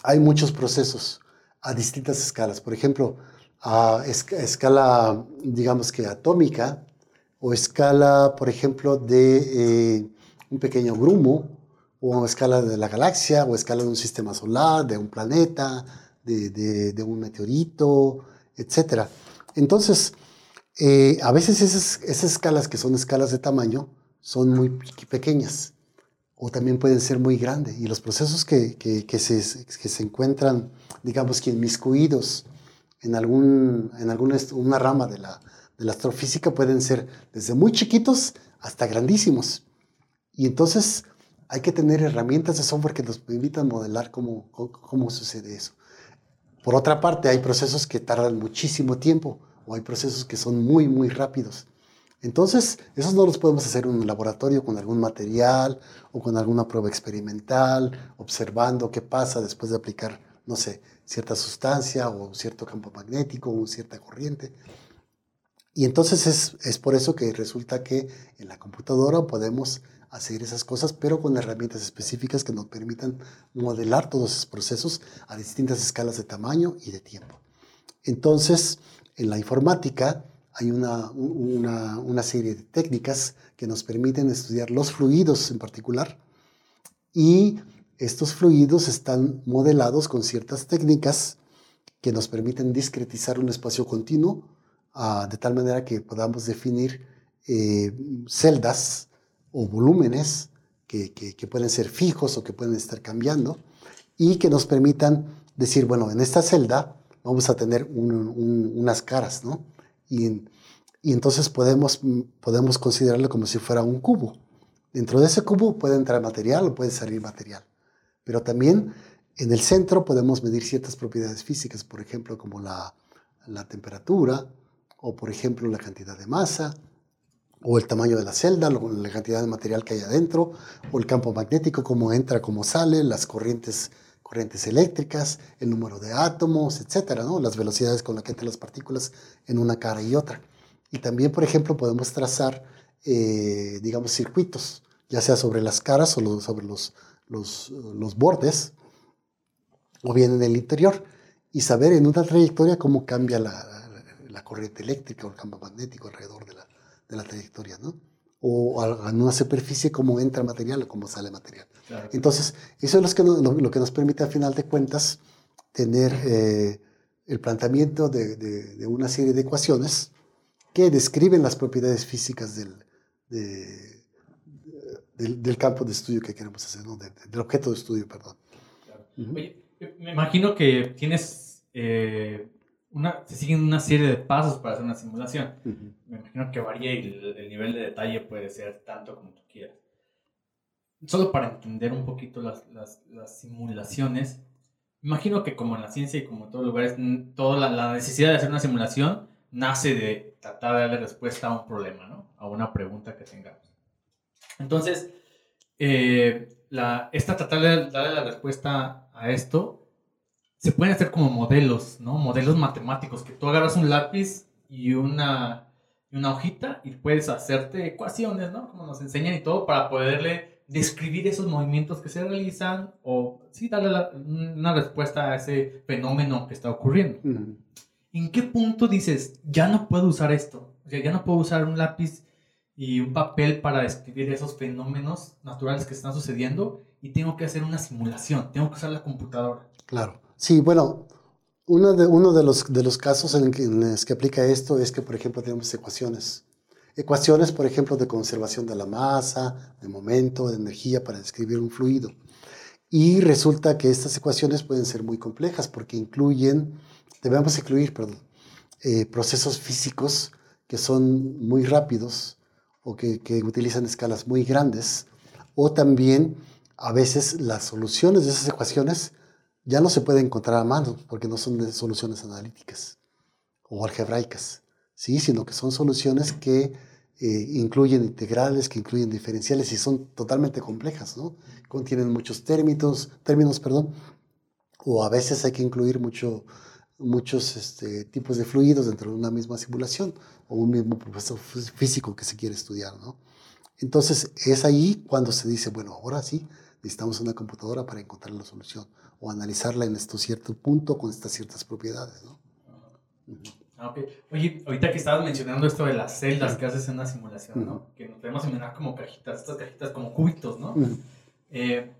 hay muchos procesos a distintas escalas. Por ejemplo, a escala, digamos que atómica, o escala, por ejemplo, de eh, un pequeño grumo, o a escala de la galaxia, o a escala de un sistema solar, de un planeta, de, un meteorito, etc. Entonces, eh, a veces esas, escalas que son escalas de tamaño son muy pequeñas o también pueden ser muy grandes. Y los procesos que, que, se, que se, encuentran, digamos que inmiscuidos en, algún, en alguna una rama de la, de la astrofísica pueden ser desde muy chiquitos hasta grandísimos. Y entonces hay que tener herramientas de software que nos permitan modelar cómo, cómo sucede eso. Por otra parte, hay procesos que tardan muchísimo tiempo o hay procesos que son muy, muy rápidos. Entonces, esos no los podemos hacer en un laboratorio con algún material o con alguna prueba experimental, observando qué pasa después de aplicar, no sé, cierta sustancia o cierto campo magnético o cierta corriente. Y entonces es, es por eso que resulta que en la computadora podemos hacer esas cosas, pero con herramientas específicas que nos permitan modelar todos esos procesos a distintas escalas de tamaño y de tiempo. Entonces, en la informática hay una, una, una serie de técnicas que nos permiten estudiar los fluidos en particular y estos fluidos están modelados con ciertas técnicas que nos permiten discretizar un espacio continuo ah, de tal manera que podamos definir eh, celdas o volúmenes que, que, pueden ser fijos o que pueden estar cambiando y que nos permitan decir, bueno, en esta celda vamos a tener unas caras, ¿no? Y, entonces podemos, podemos considerarlo como si fuera un cubo. Dentro de ese cubo puede entrar material o puede salir material. Pero también en el centro podemos medir ciertas propiedades físicas, por ejemplo, como la, la temperatura o, por ejemplo, la cantidad de masa o el tamaño de la celda, la cantidad de material que hay adentro, o el campo magnético, cómo entra, cómo sale, las corrientes, corrientes eléctricas, el número de átomos, etcétera, ¿no? las velocidades con las que entran las partículas en una cara y otra. Y también, por ejemplo, podemos trazar, eh, digamos, circuitos, ya sea sobre las caras o sobre los, los, los bordes, o bien en el interior, y saber en una trayectoria cómo cambia la, corriente eléctrica o el campo magnético alrededor de la, de la trayectoria, ¿no? O en una superficie cómo entra material o cómo sale material. Entonces, eso es lo que, nos, lo, que nos permite, al final de cuentas, tener eh, el planteamiento de, de, una serie de ecuaciones que describen las propiedades físicas del, del, del, campo de estudio que queremos hacer, ¿no? del objeto de estudio, perdón. Oye, me imagino que tienes eh, se siguen una serie de pasos para hacer una simulación. Me imagino que varía y el, nivel de detalle puede ser tanto como tú quieras. Solo para entender un poquito las, las, las simulaciones, imagino que como en la ciencia y como en todos lugares, toda la, necesidad de hacer una simulación nace de tratar de darle respuesta a un problema, ¿no? A una pregunta que tengamos. Entonces, eh, la, esta tratar de darle la respuesta a esto se pueden hacer como modelos, ¿no? Modelos matemáticos, que tú agarras un lápiz y una, una hojita y puedes hacerte ecuaciones, ¿no? Como nos enseñan y todo para poderle describir esos movimientos que se realizan o sí darle una respuesta a ese fenómeno que está ocurriendo. ¿En qué punto dices, ya no puedo usar esto? O sea, ya no puedo usar un lápiz y un papel para describir esos fenómenos naturales que están sucediendo y tengo que hacer una simulación, tengo que usar la computadora. Claro. Sí, bueno, uno de, uno de, los, de los casos en, que, en los que aplica esto es que, por ejemplo, tenemos ecuaciones. Ecuaciones, por ejemplo, de conservación de la masa, de momento, de energía para describir un fluido. Y resulta que estas ecuaciones pueden ser muy complejas porque incluyen, debemos incluir, perdón, eh, procesos físicos que son muy rápidos o que, que utilizan escalas muy grandes, o también a veces las soluciones de esas ecuaciones ya no se pueden encontrar a mano porque no son soluciones analíticas o algebraicas, ¿sí? sino que son soluciones que eh, incluyen integrales, que incluyen diferenciales y son totalmente complejas, ¿no? contienen muchos términos, términos perdón, o a veces hay que incluir mucho, muchos este, tipos de fluidos dentro de una misma simulación o un mismo proceso físico que se quiere estudiar. ¿no? Entonces es ahí cuando se dice, bueno, ahora sí, necesitamos una computadora para encontrar la solución o analizarla en este cierto punto con estas ciertas propiedades. ¿no? Ah, Oye, ahorita que estabas mencionando esto de las celdas que haces en una simulación, ¿no? Que nos podemos imaginar como cajitas, estas cajitas como cubitos, ¿no? Eh,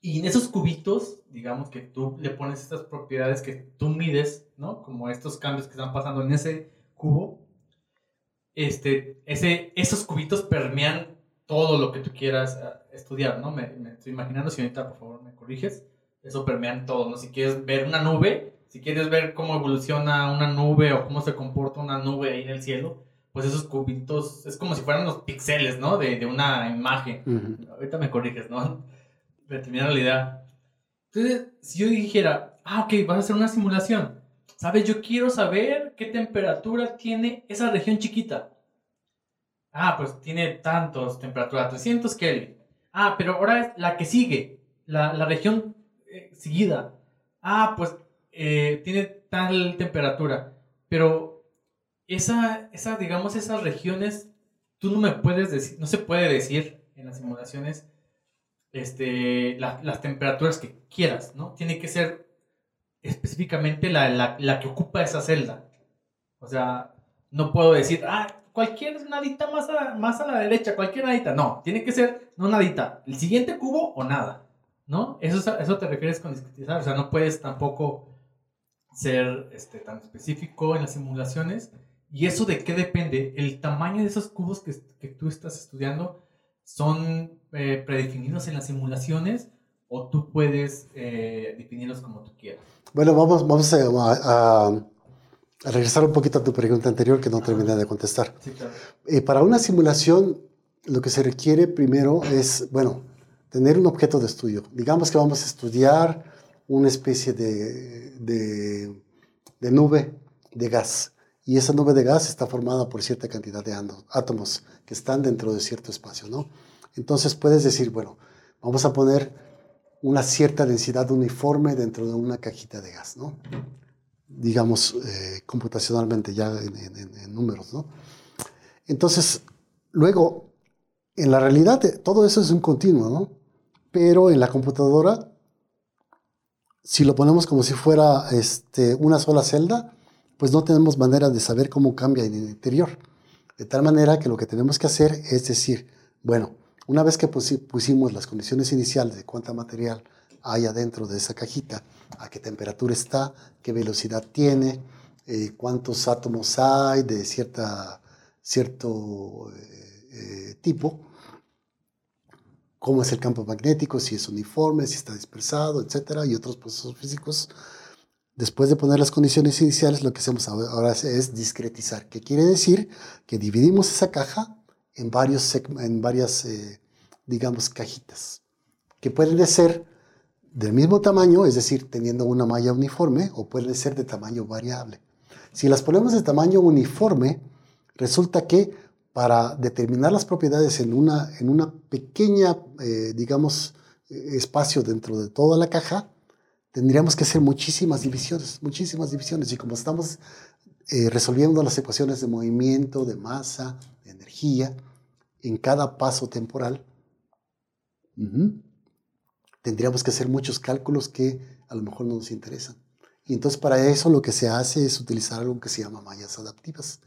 y en esos cubitos, digamos que tú le pones estas propiedades que tú mides, ¿no? Como estos cambios que están pasando en ese cubo. Este, ese, esos cubitos permean todo lo que tú quieras eh, estudiar, ¿no? Me, estoy imaginando, si ahorita por favor me corriges, eso permean todo, ¿no? Si quieres ver una nube, si quieres ver cómo evoluciona una nube o cómo se comporta una nube ahí en el cielo, pues esos cubitos es como si fueran los píxeles, ¿no? De, de una imagen. Ahorita me corriges, ¿no? <laughs> Terminando la idea. Entonces, si yo dijera, ah, ok, vas a hacer una simulación, ¿sabes? Yo quiero saber qué temperatura tiene esa región chiquita. Ah, pues tiene tantos, temperatura 300 Kelvin. Ah, pero ahora es la que sigue, la, la región eh, seguida. Ah, pues eh, tiene tal temperatura. Pero esa, esa, digamos, esas regiones, tú no me puedes decir, no se puede decir en las simulaciones este, las temperaturas que quieras, ¿no? Tiene que ser específicamente la, la, la que ocupa esa celda. O sea, no puedo decir, ah, cualquier nadita más a, más a la derecha, cualquier nadita. No, tiene que ser no nadita. El siguiente cubo o nada. ¿No? Eso, eso te refieres con discretizar. O sea, no puedes tampoco ser este, tan específico en las simulaciones. ¿Y eso de qué depende? El tamaño de esos cubos que, que tú estás estudiando son eh, predefinidos en las simulaciones o tú puedes eh, definirlos como tú quieras. Bueno, vamos, vamos a, a a regresar un poquito a tu pregunta anterior que no terminé de contestar. Eh, para una simulación, lo que se requiere primero es, bueno, tener un objeto de estudio. Digamos que vamos a estudiar una especie de, de, nube de gas. Y esa nube de gas está formada por cierta cantidad de átomos que están dentro de cierto espacio, ¿no? Entonces puedes decir, bueno, vamos a poner una cierta densidad uniforme dentro de una cajita de gas, ¿no? digamos, eh, computacionalmente ya en, números, ¿no? Entonces, luego, en la realidad todo eso es un continuo, ¿no? Pero en la computadora, si lo ponemos como si fuera este, una sola celda, pues no tenemos manera de saber cómo cambia en el interior. De tal manera que lo que tenemos que hacer es decir, bueno, una vez que pusimos las condiciones iniciales de cuánta material hay adentro de esa cajita, a qué temperatura está, qué velocidad tiene, eh, cuántos átomos hay de cierta, cierto eh, eh, tipo, cómo es el campo magnético, si es uniforme, si está dispersado, etcétera, y otros procesos físicos. Después de poner las condiciones iniciales, lo que hacemos ahora es discretizar, que quiere decir que dividimos esa caja en, varios, en varias, digamos, cajitas, que pueden ser del mismo tamaño, es decir, teniendo una malla uniforme, o pueden ser de tamaño variable. Si las ponemos de tamaño uniforme, resulta que para determinar las propiedades en una, en una pequeña, eh, digamos, espacio dentro de toda la caja, tendríamos que hacer muchísimas divisiones, muchísimas divisiones. Y como estamos eh, resolviendo las ecuaciones de movimiento, de masa, de energía, en cada paso temporal, tendríamos que hacer muchos cálculos que a lo mejor no nos interesan. Y entonces para eso lo que se hace es utilizar algo que se llama mallas adaptivas.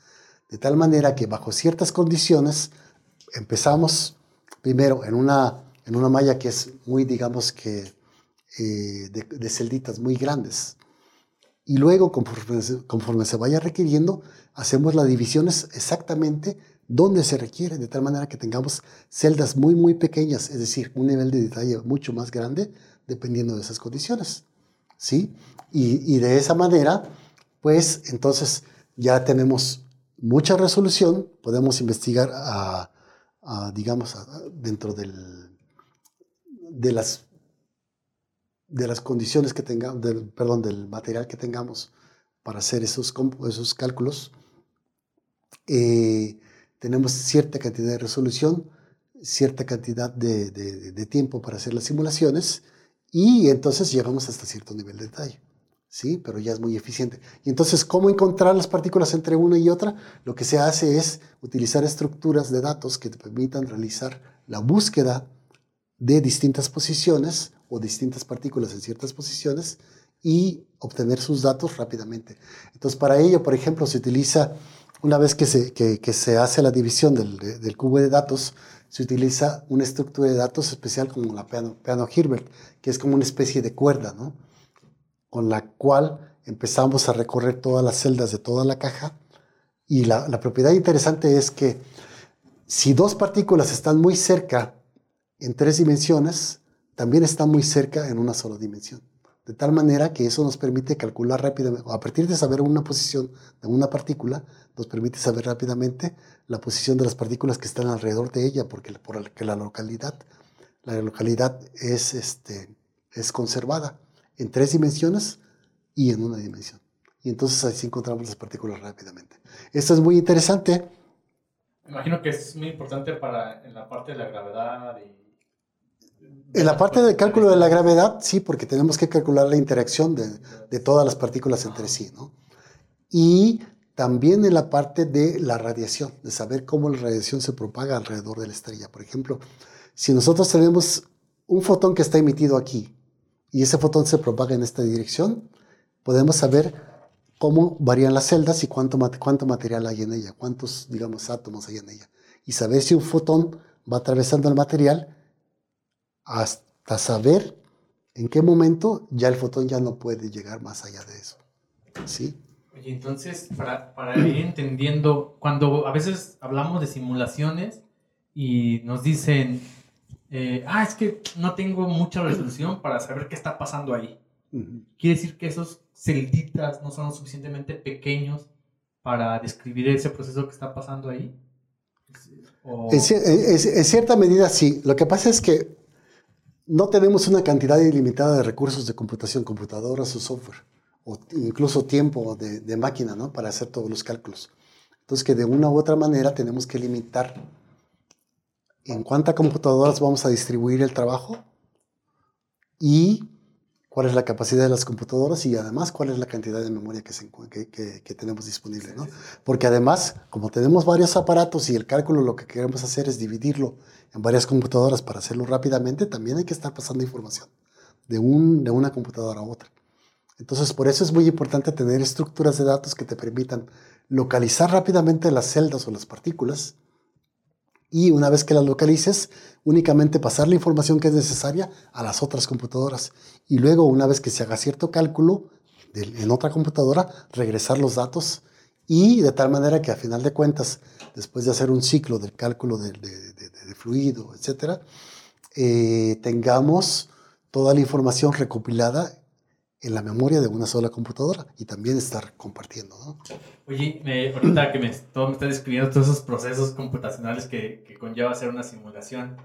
De tal manera que bajo ciertas condiciones empezamos primero en una, en una malla que es muy, digamos que, eh, de, celditas muy grandes. Y luego, conforme conforme se vaya requiriendo, hacemos las divisiones exactamente donde se requiere, de tal manera que tengamos celdas muy, muy pequeñas, es decir, un nivel de detalle mucho más grande, dependiendo de esas condiciones. ¿Sí? Y, y de esa manera, pues entonces ya tenemos mucha resolución, podemos investigar digamos, dentro del, de, las, de las condiciones que tengamos, del, perdón, del material que tengamos para hacer esos, esos cálculos. Eh, tenemos cierta cantidad de resolución, cierta cantidad de, tiempo para hacer las simulaciones y entonces llegamos hasta cierto nivel de detalle. ¿Sí? Pero ya es muy eficiente. Y entonces, ¿cómo encontrar las partículas entre una y otra? Lo que se hace es utilizar estructuras de datos que te permitan realizar la búsqueda de distintas posiciones o distintas partículas en ciertas posiciones y obtener sus datos rápidamente. Entonces, para ello, por ejemplo, se utiliza, una vez que se, que, se hace la división del, del, cubo de datos, se utiliza una estructura de datos especial como la piano, piano Hilbert, que es como una especie de cuerda, ¿no? Con la cual empezamos a recorrer todas las celdas de toda la caja. Y la, propiedad interesante es que si dos partículas están muy cerca en tres dimensiones, también están muy cerca en una sola dimensión. De tal manera que eso nos permite calcular rápidamente, a partir de saber una posición de una partícula, nos permite saber rápidamente la posición de las partículas que están alrededor de ella, porque, porque la localidad, la localidad es, este, es conservada en tres dimensiones y en una dimensión. Y entonces así encontramos las partículas rápidamente. Esto es muy interesante. Imagino que es muy importante para en la parte de la gravedad. Y... En la parte del cálculo de la gravedad, sí, porque tenemos que calcular la interacción de, de todas las partículas entre sí, ¿no? Y también en la parte de la radiación, de saber cómo la radiación se propaga alrededor de la estrella. Por ejemplo, si nosotros tenemos un fotón que está emitido aquí y ese fotón se propaga en esta dirección, podemos saber cómo varían las celdas y cuánto, cuánto material hay en ella, cuántos, digamos, átomos hay en ella. Y saber si un fotón va atravesando el material hasta saber en qué momento ya el fotón ya no puede llegar más allá de eso. ¿Sí? Oye, entonces, para, para ir entendiendo, cuando a veces hablamos de simulaciones y nos dicen, eh, ah, es que no tengo mucha resolución para saber qué está pasando ahí. Quiere decir que esos celditas no son suficientemente pequeños para describir ese proceso que está pasando ahí. En, cierta medida sí. Lo que pasa es que no tenemos una cantidad ilimitada de recursos de computación, computadoras o software, o incluso tiempo de, de máquina, ¿no? Para hacer todos los cálculos. Entonces que de una u otra manera tenemos que limitar en cuántas computadoras vamos a distribuir el trabajo y cuál es la capacidad de las computadoras y además cuál es la cantidad de memoria que, que, tenemos disponible. ¿no? Porque además, como tenemos varios aparatos y el cálculo lo que queremos hacer es dividirlo en varias computadoras para hacerlo rápidamente, también hay que estar pasando información de, un, de una computadora a otra. Entonces, por eso es muy importante tener estructuras de datos que te permitan localizar rápidamente las celdas o las partículas y una vez que la localices, únicamente pasar la información que es necesaria a las otras computadoras. Y luego, una vez que se haga cierto cálculo en otra computadora, regresar los datos y de tal manera que a final de cuentas, después de hacer un ciclo del cálculo de, fluido, etc., eh, tengamos toda la información recopilada en la memoria de una sola computadora y también estar compartiendo. ¿no? Oye, ahorita que me, todo me está describiendo todos esos procesos computacionales que, que, conlleva hacer una simulación,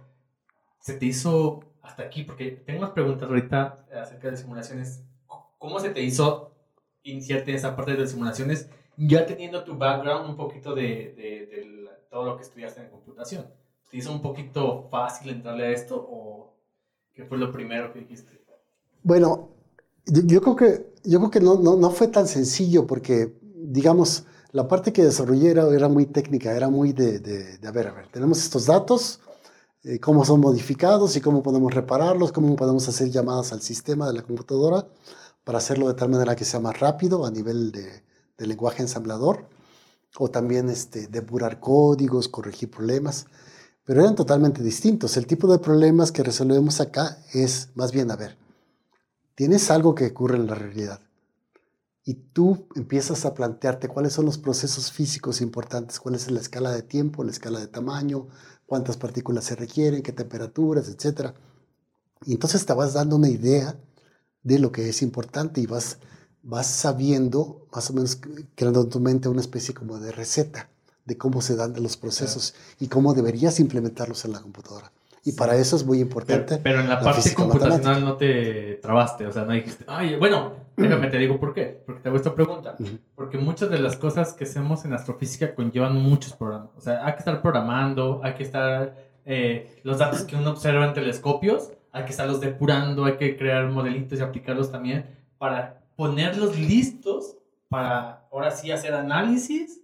¿se te hizo hasta aquí? Porque tengo unas preguntas ahorita acerca de simulaciones. ¿Cómo se te hizo iniciarte en esa parte de simulaciones ya teniendo tu background un poquito de, de, de todo lo que estudiaste en computación? ¿Te hizo un poquito fácil entrarle a esto o qué fue lo primero que dijiste? Bueno, yo, creo que, yo creo que no, no, no, fue tan sencillo porque digamos, la parte que desarrollé era, muy técnica, era muy de, de, a ver, a ver, tenemos estos datos, eh, cómo son modificados y cómo podemos repararlos, cómo podemos hacer llamadas al sistema de la computadora para hacerlo de tal manera que sea más rápido a nivel de, de lenguaje ensamblador, o también este, depurar códigos, corregir problemas, pero eran totalmente distintos. El tipo de problemas que resolvemos acá es más bien, a ver, tienes algo que ocurre en la realidad y tú empiezas a plantearte cuáles son los procesos físicos importantes, cuál es la escala de tiempo, la escala de tamaño, cuántas partículas se requieren, qué temperaturas, etc. Y entonces te vas dando una idea de lo que es importante y vas, vas sabiendo, más o menos creando en tu mente una especie como de receta de cómo se dan los procesos y cómo deberías implementarlos en la computadora. Y para eso es muy importante. Pero, en la, parte computacional no te trabaste, o sea, no dijiste, ay, bueno, déjame te digo por qué, porque te hago esta pregunta. Porque muchas de las cosas que hacemos en astrofísica conllevan muchos programas. O sea, hay que estar programando, hay que estar eh, los datos que uno observa en telescopios, hay que estarlos depurando, hay que crear modelitos y aplicarlos también para ponerlos listos para ahora sí hacer análisis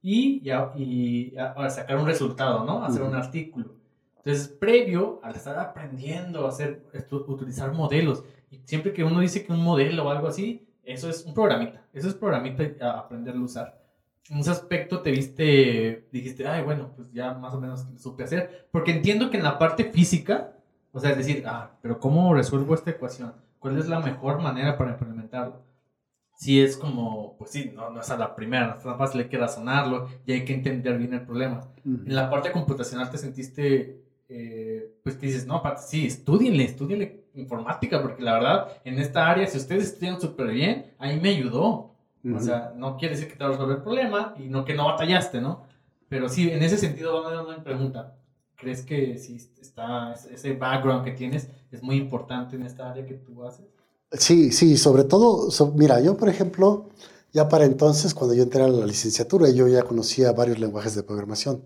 y, ya, y para sacar un resultado, ¿no? Hacer un artículo. Entonces, previo al estar aprendiendo a hacer, utilizar modelos, y siempre que uno dice que un modelo o algo así, eso es un programita, eso es programita a aprenderlo a usar. En ese aspecto te viste, dijiste, ay, bueno, pues ya más o menos supe hacer, porque entiendo que en la parte física, o sea, es decir, ah, pero ¿cómo resuelvo esta ecuación? ¿Cuál es la mejor manera para implementarlo? Si es como, pues sí, no, no es a la primera, no es tan fácil, hay que razonarlo y hay que entender bien el problema. En la parte computacional te sentiste eh, pues que dices, no, sí, estudienle, estudienle informática, porque la verdad, en esta área, si ustedes estudian súper bien, ahí me ayudó. O sea, no quiere decir que te va a resolver el problema y no que no batallaste, ¿no? Pero sí, en ese sentido, vamos a una pregunta. ¿Crees que si está, ese background que tienes es muy importante en esta área que tú haces? Sí, sí, sobre todo, mira, yo por ejemplo, ya para entonces, cuando yo entré a la licenciatura, yo ya conocía varios lenguajes de programación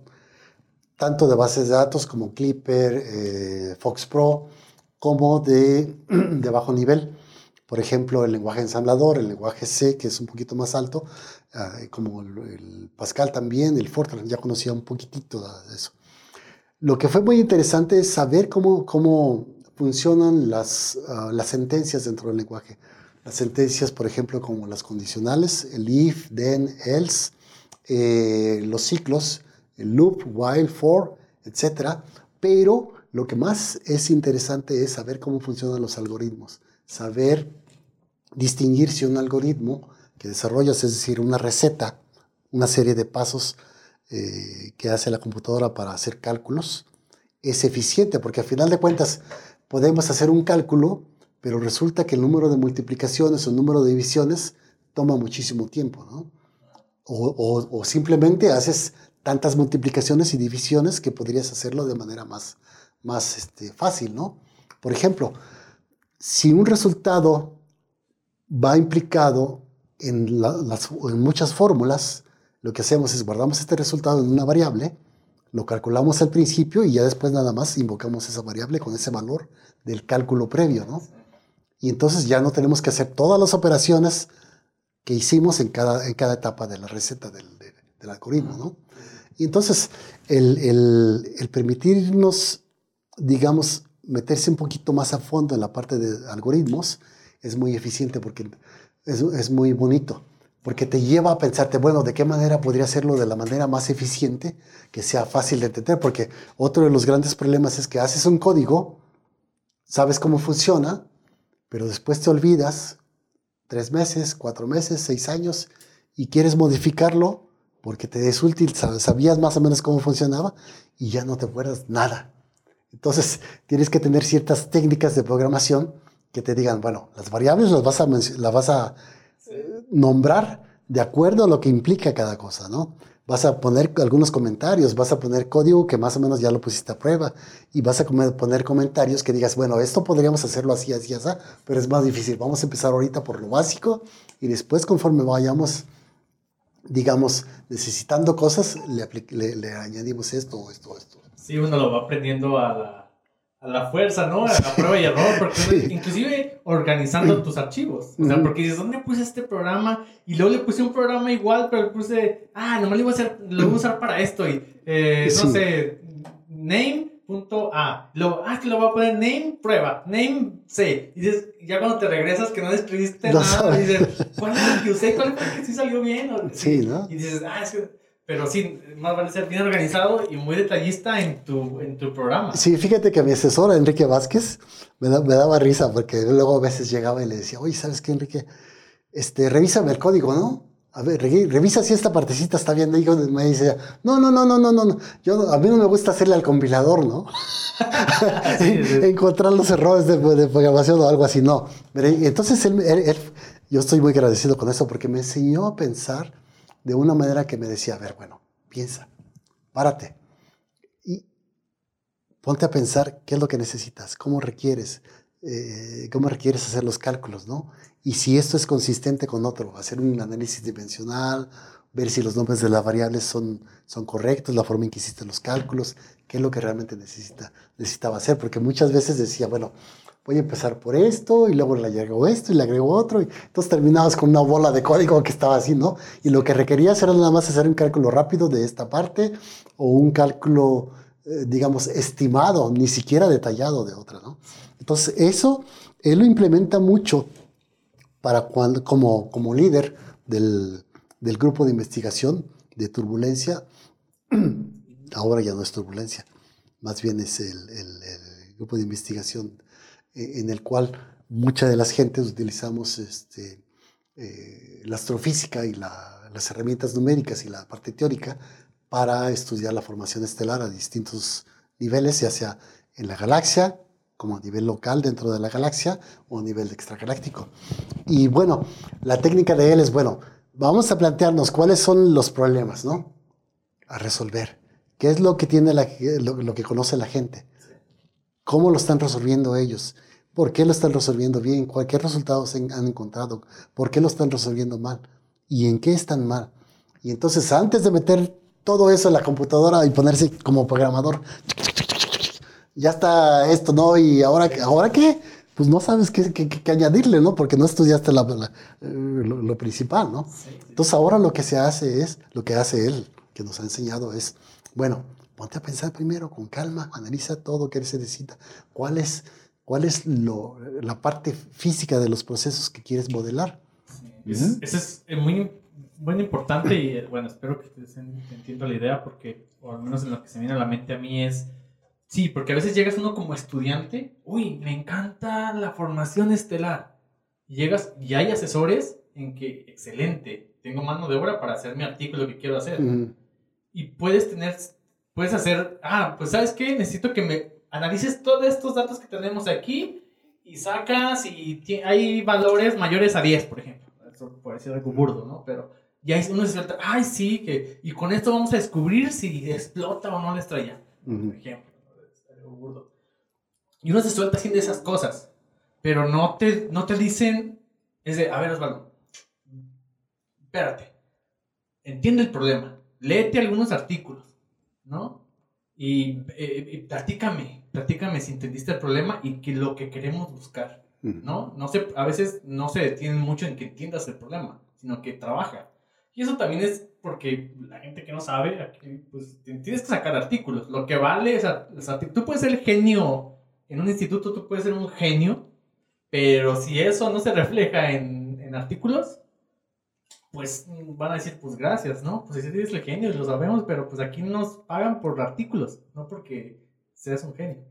tanto de bases de datos como Clipper, eh, Fox Pro, como de, <clears throat> de, bajo nivel. Por ejemplo, el lenguaje ensamblador, el lenguaje C, que es un poquito más alto, eh, como el, Pascal también, el Fortran, ya conocía un poquitito de eso. Lo que fue muy interesante es saber cómo, cómo funcionan las, ah, las sentencias dentro del lenguaje. Las sentencias, por ejemplo, como las condicionales, el if, then, else, eh, los ciclos, loop, while, for, etc. Pero lo que más es interesante es saber cómo funcionan los algoritmos, saber distinguir si un algoritmo que desarrollas, es decir, una receta, una serie de pasos eh, que hace la computadora para hacer cálculos, es eficiente, porque al final de cuentas podemos hacer un cálculo, pero resulta que el número de multiplicaciones o el número de divisiones toma muchísimo tiempo, ¿no? O simplemente haces tantas multiplicaciones y divisiones que podrías hacerlo de manera más, más este, fácil, ¿no? Por ejemplo, si un resultado va implicado en, las, en muchas fórmulas, lo que hacemos es guardamos este resultado en una variable, lo calculamos al principio y ya después nada más invocamos esa variable con ese valor del cálculo previo, ¿no? Y entonces ya no tenemos que hacer todas las operaciones que hicimos en cada, en cada etapa de la receta del, del algoritmo, ¿no? Y entonces, el, el, permitirnos, digamos, meterse un poquito más a fondo en la parte de algoritmos es muy eficiente porque es, es muy bonito, porque te lleva a pensarte, bueno, ¿de qué manera podría hacerlo de la manera más eficiente, que sea fácil de entender? Porque otro de los grandes problemas es que haces un código, sabes cómo funciona, pero después te olvidas, tres meses, cuatro meses, seis años, y quieres modificarlo porque te es útil, sabías más o menos cómo funcionaba y ya no te acuerdas nada. Entonces, tienes que tener ciertas técnicas de programación que te digan, bueno, las variables las vas a, las vas a nombrar de acuerdo a lo que implica cada cosa, ¿no? Vas a poner algunos comentarios, vas a poner código que más o menos ya lo pusiste a prueba y vas a poner comentarios que digas, bueno, esto podríamos hacerlo así, así, así, pero es más difícil. Vamos a empezar ahorita por lo básico y después conforme vayamos digamos, necesitando cosas, le, le, añadimos esto, esto, esto. Sí, uno lo va aprendiendo a la, a la fuerza, ¿no? A la prueba y error, porque <laughs> inclusive organizando tus archivos. O sea, porque dices, ¿dónde puse este programa? Y luego le puse un programa igual, pero le puse, ah, nomás lo voy a, hacer, lo voy a usar para esto. Y, eh, no sé, name.a. Luego, ah, que lo voy a poner name prueba, name C. Y dices, ya cuando te regresas que no escribiste nada, y dices, ¿cuál es el que usé? ¿Cuál es el que sí salió bien? sí, ¿no? Y dices, ah, es que pero sí, más vale ser bien organizado y muy detallista en tu, en tu programa. Sí, fíjate que mi asesor, Enrique Vázquez, me, me daba risa porque luego a veces llegaba y le decía, oye, ¿sabes qué, Enrique? Este, revísame el código, ¿no? A ver, revisa si esta partecita está bien. Y me dice, no, no, no, no, no, no. Yo, a mí no me gusta hacerle al compilador, ¿no? <laughs> <laughs> Encontrar los errores de, de, programación o algo así, no. Entonces, él, él, yo estoy muy agradecido con eso porque me enseñó a pensar de una manera que me decía, a ver, bueno, piensa, párate y ponte a pensar qué es lo que necesitas, cómo requieres, eh, cómo requieres hacer los cálculos, ¿no? Y si esto es consistente con otro, hacer un análisis dimensional, ver si los nombres de las variables son, son correctos, la forma en que hiciste los cálculos, qué es lo que realmente necesita, necesitaba hacer, porque muchas veces decía, bueno, voy a empezar por esto y luego le agrego esto y le agrego otro. Y entonces terminabas con una bola de código que estaba así, ¿no? Y lo que requerías era nada más hacer un cálculo rápido de esta parte o un cálculo, eh, digamos, estimado, ni siquiera detallado de otra, ¿no? Entonces eso él lo implementa mucho para cuando, como, como líder del, del grupo de investigación de turbulencia. <clears throat> Ahora ya no es turbulencia, más bien es el, el, grupo de investigación eh, en el cual muchas de las gentes utilizamos este, eh, la astrofísica y las herramientas numéricas y la parte teórica para estudiar la formación estelar a distintos niveles, ya sea en la galaxia, como a nivel local dentro de la galaxia o a nivel extragaláctico. Y bueno, la técnica de él es, bueno, vamos a plantearnos cuáles son los problemas, ¿no? A resolver. ¿Qué es lo que tiene la, lo que conoce la gente? ¿Cómo lo están resolviendo ellos? ¿Por qué lo están resolviendo bien? ¿Qué resultados han encontrado? ¿Por qué lo están resolviendo mal? ¿Y en qué están mal? Y entonces antes de meter todo eso en la computadora y ponerse como programador, ya está esto, ¿no? ¿Y ahora, ¿ahora qué? Pues no sabes qué, qué, añadirle, ¿no? Porque no estudiaste la, eh, lo, principal, ¿no? Entonces ahora lo que se hace es, lo que hace él, que nos ha enseñado es, bueno, ponte a pensar primero con calma, analiza todo que se necesita, cuál es, cuál es lo, la parte física de los procesos que quieres modelar. Eso es, muy, muy importante y bueno, espero que ustedes entiendan la idea porque, o al menos en lo que se viene a la mente a mí es, sí, porque a veces llegas uno como estudiante, uy, me encanta la formación estelar. Y llegas y hay asesores en que, excelente, tengo mano de obra para hacer mi artículo que quiero hacer. Y puedes tener puedes hacer, ah, pues sabes qué, necesito que me analices todos estos datos que tenemos aquí y sacas y hay valores mayores a 10, por ejemplo. Eso puede ser algo burdo, ¿no? Pero ya uno se suelta, ay, sí, que, y con esto vamos a descubrir si explota o no la estrella, por ejemplo. Algo burdo. Y uno se suelta haciendo esas cosas, pero no te, no te dicen, es de, a ver, Osvaldo, espérate, entiende el problema, léete algunos artículos ¿no? Y, eh, platícame, platícame si entendiste el problema y que lo que queremos buscar, ¿no? No se, a veces no se detienen mucho en que entiendas el problema, sino que trabaja. Y eso también es porque la gente que no sabe, aquí, pues tienes que sacar artículos. Lo que vale es, tú puedes ser el genio en un instituto, tú puedes ser un genio, pero si eso no se refleja en, en artículos, pues van a decir, pues gracias, ¿no? Pues ese es el genio, lo sabemos, pero pues aquí nos pagan por artículos, no porque seas un genio.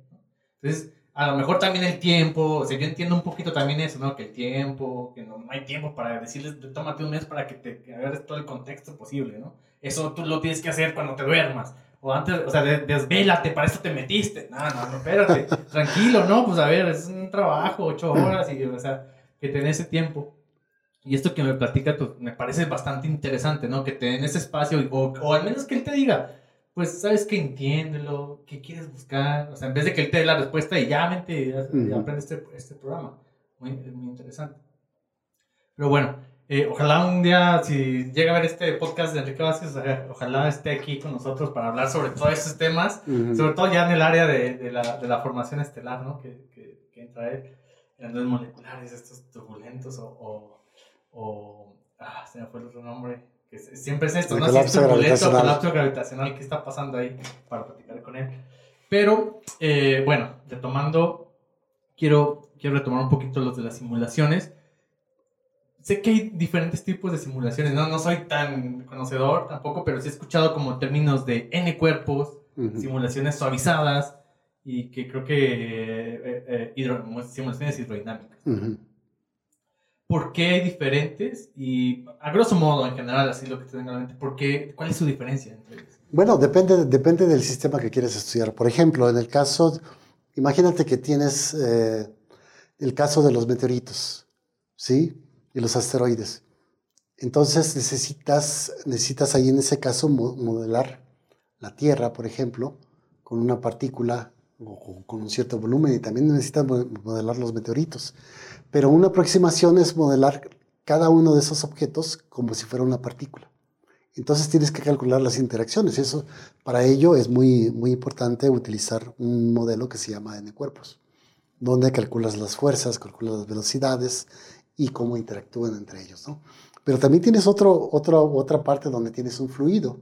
Entonces, a lo mejor también el tiempo, o sea, yo entiendo un poquito también eso, ¿no? Que el tiempo, que no, hay tiempo para decirles, tómate un mes para que te agarres todo el contexto posible, ¿no? Eso tú lo tienes que hacer cuando te duermas. O antes, o sea, desvélate, para eso te metiste. No, no, no, espérate, <laughs> tranquilo, ¿no? Pues a ver, es un trabajo, ocho horas, y, o sea, que tenés ese tiempo. Y esto que me platica pues, me parece bastante interesante, ¿no? Que te den ese espacio, o, o al menos que él te diga, pues sabes que entiéndelo, qué quieres buscar, o sea, en vez de que él te dé la respuesta y ya mente, aprende este, este programa. Muy, muy interesante. Pero bueno, Eh, ojalá un día, si llega a ver este podcast de Enrique Vázquez, eh, ojalá esté aquí con nosotros para hablar sobre todos estos temas, sobre todo ya en el área de, de, la, de la, formación estelar, ¿no? Que, que, que entra él, en moleculares, estos turbulentos o, o, ah, se me fue el otro nombre, que siempre es esto, ¿no? Si es turbulento, colapso gravitacional, ¿qué está pasando ahí? Para platicar con él. Pero, eh, bueno, retomando, quiero, quiero retomar un poquito los de las simulaciones sé que hay diferentes tipos de simulaciones, ¿no? No soy tan conocedor tampoco, pero sí he escuchado como términos de N cuerpos, simulaciones suavizadas y que creo que eh, eh, simulaciones hidrodinámicas. ¿Por qué hay diferentes? Y a grosso modo, en general, así lo que te tengo en mente, ¿por qué, ¿cuál es su diferencia entre ellos? Bueno, depende, depende del sistema que quieres estudiar. Por ejemplo, en el caso, imagínate que tienes eh, el caso de los meteoritos, ¿sí? y los asteroides. Entonces necesitas, necesitas ahí en ese caso modelar la Tierra, por ejemplo, con una partícula o con un cierto volumen y también necesitas modelar los meteoritos. Pero una aproximación es modelar cada uno de esos objetos como si fuera una partícula. Entonces tienes que calcular las interacciones. Eso, para ello es muy, muy importante utilizar un modelo que se llama N-cuerpos, donde calculas las fuerzas, calculas las velocidades y cómo interactúan entre ellos. ¿no? Pero también tienes otro, otro, otra parte donde tienes un fluido.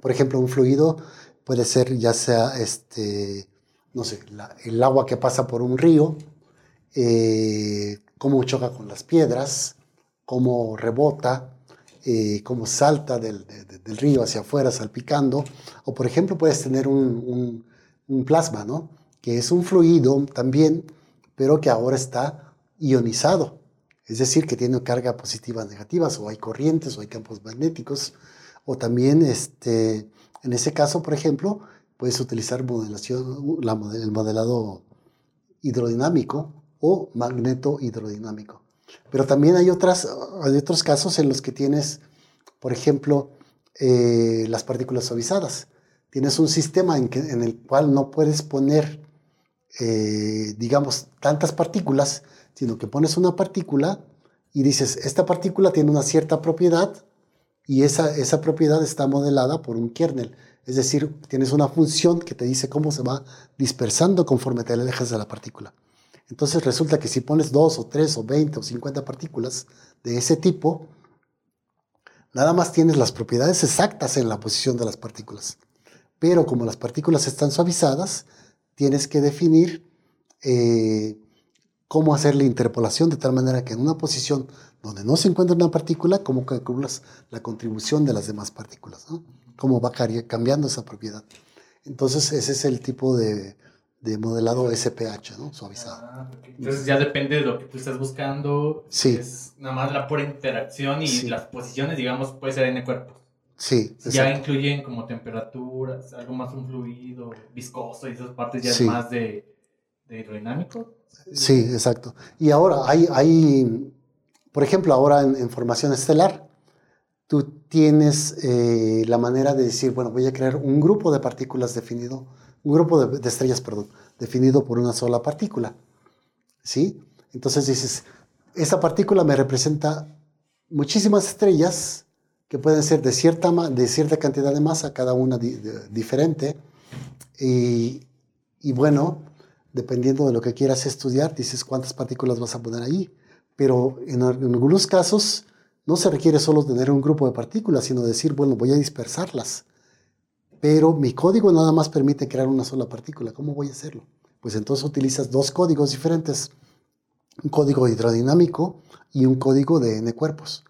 Por ejemplo, un fluido puede ser ya sea, este, no sé, el agua que pasa por un río, eh, cómo choca con las piedras, cómo rebota, eh, cómo salta del, del, río hacia afuera salpicando. O por ejemplo puedes tener un, un, un plasma, ¿no? que es un fluido también, pero que ahora está ionizado. Es decir, que tiene carga positivas negativas, o hay corrientes, o hay campos magnéticos, o también, este, en ese caso, por ejemplo, puedes utilizar modelación, el modelado hidrodinámico o magneto hidrodinámico. Pero también hay, otras, hay otros casos en los que tienes, por ejemplo, eh, las partículas suavizadas. Tienes un sistema en, el cual no puedes poner, eh, digamos, tantas partículas, sino que pones una partícula y dices, esta partícula tiene una cierta propiedad y esa, esa propiedad está modelada por un kernel. Es decir, tienes una función que te dice cómo se va dispersando conforme te alejas de la partícula. Entonces resulta que si pones dos o tres o 20 o 50 partículas de ese tipo, nada más tienes las propiedades exactas en la posición de las partículas. Pero como las partículas están suavizadas, tienes que definir eh, cómo hacer la interpolación de tal manera que en una posición donde no se encuentra una partícula, cómo calculas la contribución de las demás partículas, ¿no? cómo va cambiando esa propiedad. Entonces, ese es el tipo de, de modelado SPH, ¿no? suavizado. Ah, Entonces, ya depende de lo que tú estás buscando. Sí. Es nada más la pura interacción y las posiciones, digamos, puede ser en cuerpos. Sí. Ya incluyen como temperaturas, algo más un fluido, viscoso y esas partes ya es más de, de hidrodinámico. Sí, exacto. Y ahora hay, hay por ejemplo, ahora en, formación estelar, tú tienes eh, la manera de decir, bueno, voy a crear un grupo de partículas definido, un grupo de, estrellas, perdón, definido por una sola partícula. ¿Sí? Entonces dices, esta partícula me representa muchísimas estrellas que pueden ser de cierta, de cierta cantidad de masa, cada una diferente. Y, y bueno, dependiendo de lo que quieras estudiar, dices cuántas partículas vas a poner ahí. Pero en, algunos casos no se requiere solo tener un grupo de partículas, sino decir, bueno, voy a dispersarlas. Pero mi código nada más permite crear una sola partícula. ¿Cómo voy a hacerlo? Pues entonces utilizas dos códigos diferentes. Un código hidrodinámico y un código de n cuerpos.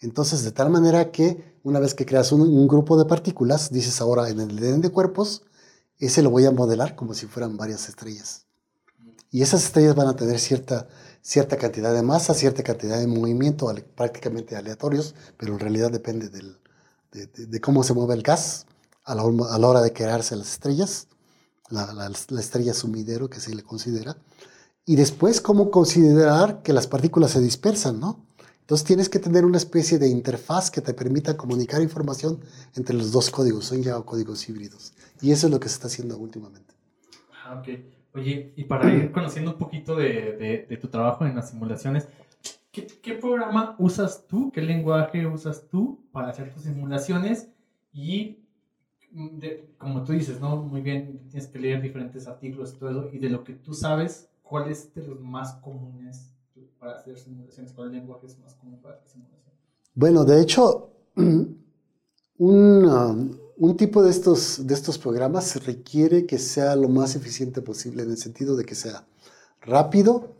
Entonces, de tal manera que una vez que creas un, grupo de partículas, dices ahora en el de n cuerpos, ese lo voy a modelar como si fueran varias estrellas. Y esas estrellas van a tener cierta, cierta cantidad de masa, cierta cantidad de movimiento, prácticamente aleatorios, pero en realidad depende de, cómo se mueve el gas a la, a la hora de crearse las estrellas, la, la, la, estrella sumidero que se le considera, y después cómo considerar que las partículas se dispersan, ¿no? Entonces tienes que tener una especie de interfaz que te permita comunicar información entre los dos códigos, son ya códigos híbridos. Y eso es lo que se está haciendo últimamente. Ah, ok. Oye, y para ir conociendo un poquito de, de, tu trabajo en las simulaciones, ¿qué, ¿qué, programa usas tú? ¿Qué lenguaje usas tú para hacer tus simulaciones? Y mm, como tú dices, ¿no? Muy bien, tienes que leer diferentes artículos y todo. Y de lo que tú sabes, ¿cuál es de los más comunes para hacer simulaciones? ¿Cuál lenguaje es más común para hacer simulaciones? Bueno, de hecho, <clears throat> un, um, un tipo de estos, de estos programas requiere que sea lo más eficiente posible en el sentido de que sea rápido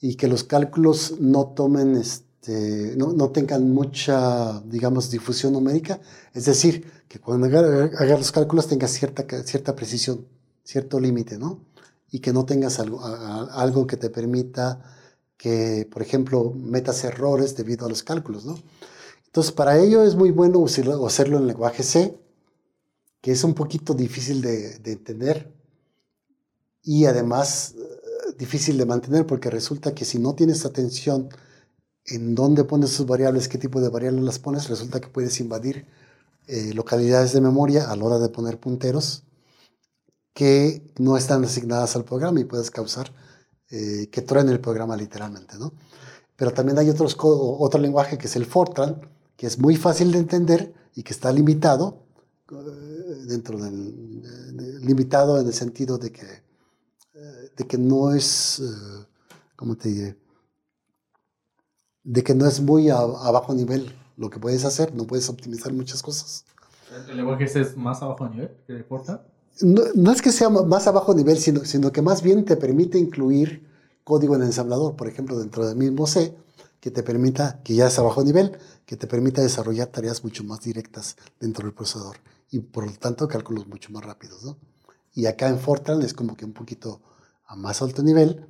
y que los cálculos no tomen, este, no, no tengan mucha, digamos, difusión numérica. Es decir, que cuando hagas los cálculos tengas cierta, cierta precisión, cierto límite, ¿no? Y que no tengas algo, algo que te permita que, por ejemplo, metas errores debido a los cálculos, ¿no? Entonces, para ello es muy bueno hacerlo en lenguaje C, que es un poquito difícil de, entender y además eh, difícil de mantener porque resulta que si no tienes atención en dónde pones sus variables, qué tipo de variables las pones, resulta que puedes invadir eh, localidades de memoria a la hora de poner punteros que no están asignadas al programa y puedes causar eh, que truene el programa literalmente, ¿no? Pero también hay otros, otro lenguaje que es el Fortran, que es muy fácil de entender y que está limitado dentro del, limitado en el sentido de que, eh, de que no es, eh, ¿cómo te diré? De que no es muy a, bajo nivel lo que puedes hacer, no puedes optimizar muchas cosas. ¿El lenguaje es más a bajo nivel que importa? No, no, es que sea más a bajo nivel, sino, sino que más bien te permite incluir código en el ensamblador, por ejemplo, dentro del mismo C, que te permita, que ya es a bajo nivel, que te permita desarrollar tareas mucho más directas dentro del procesador y por lo tanto cálculos mucho más rápidos. ¿no? Y acá en Fortran es como que un poquito a más alto nivel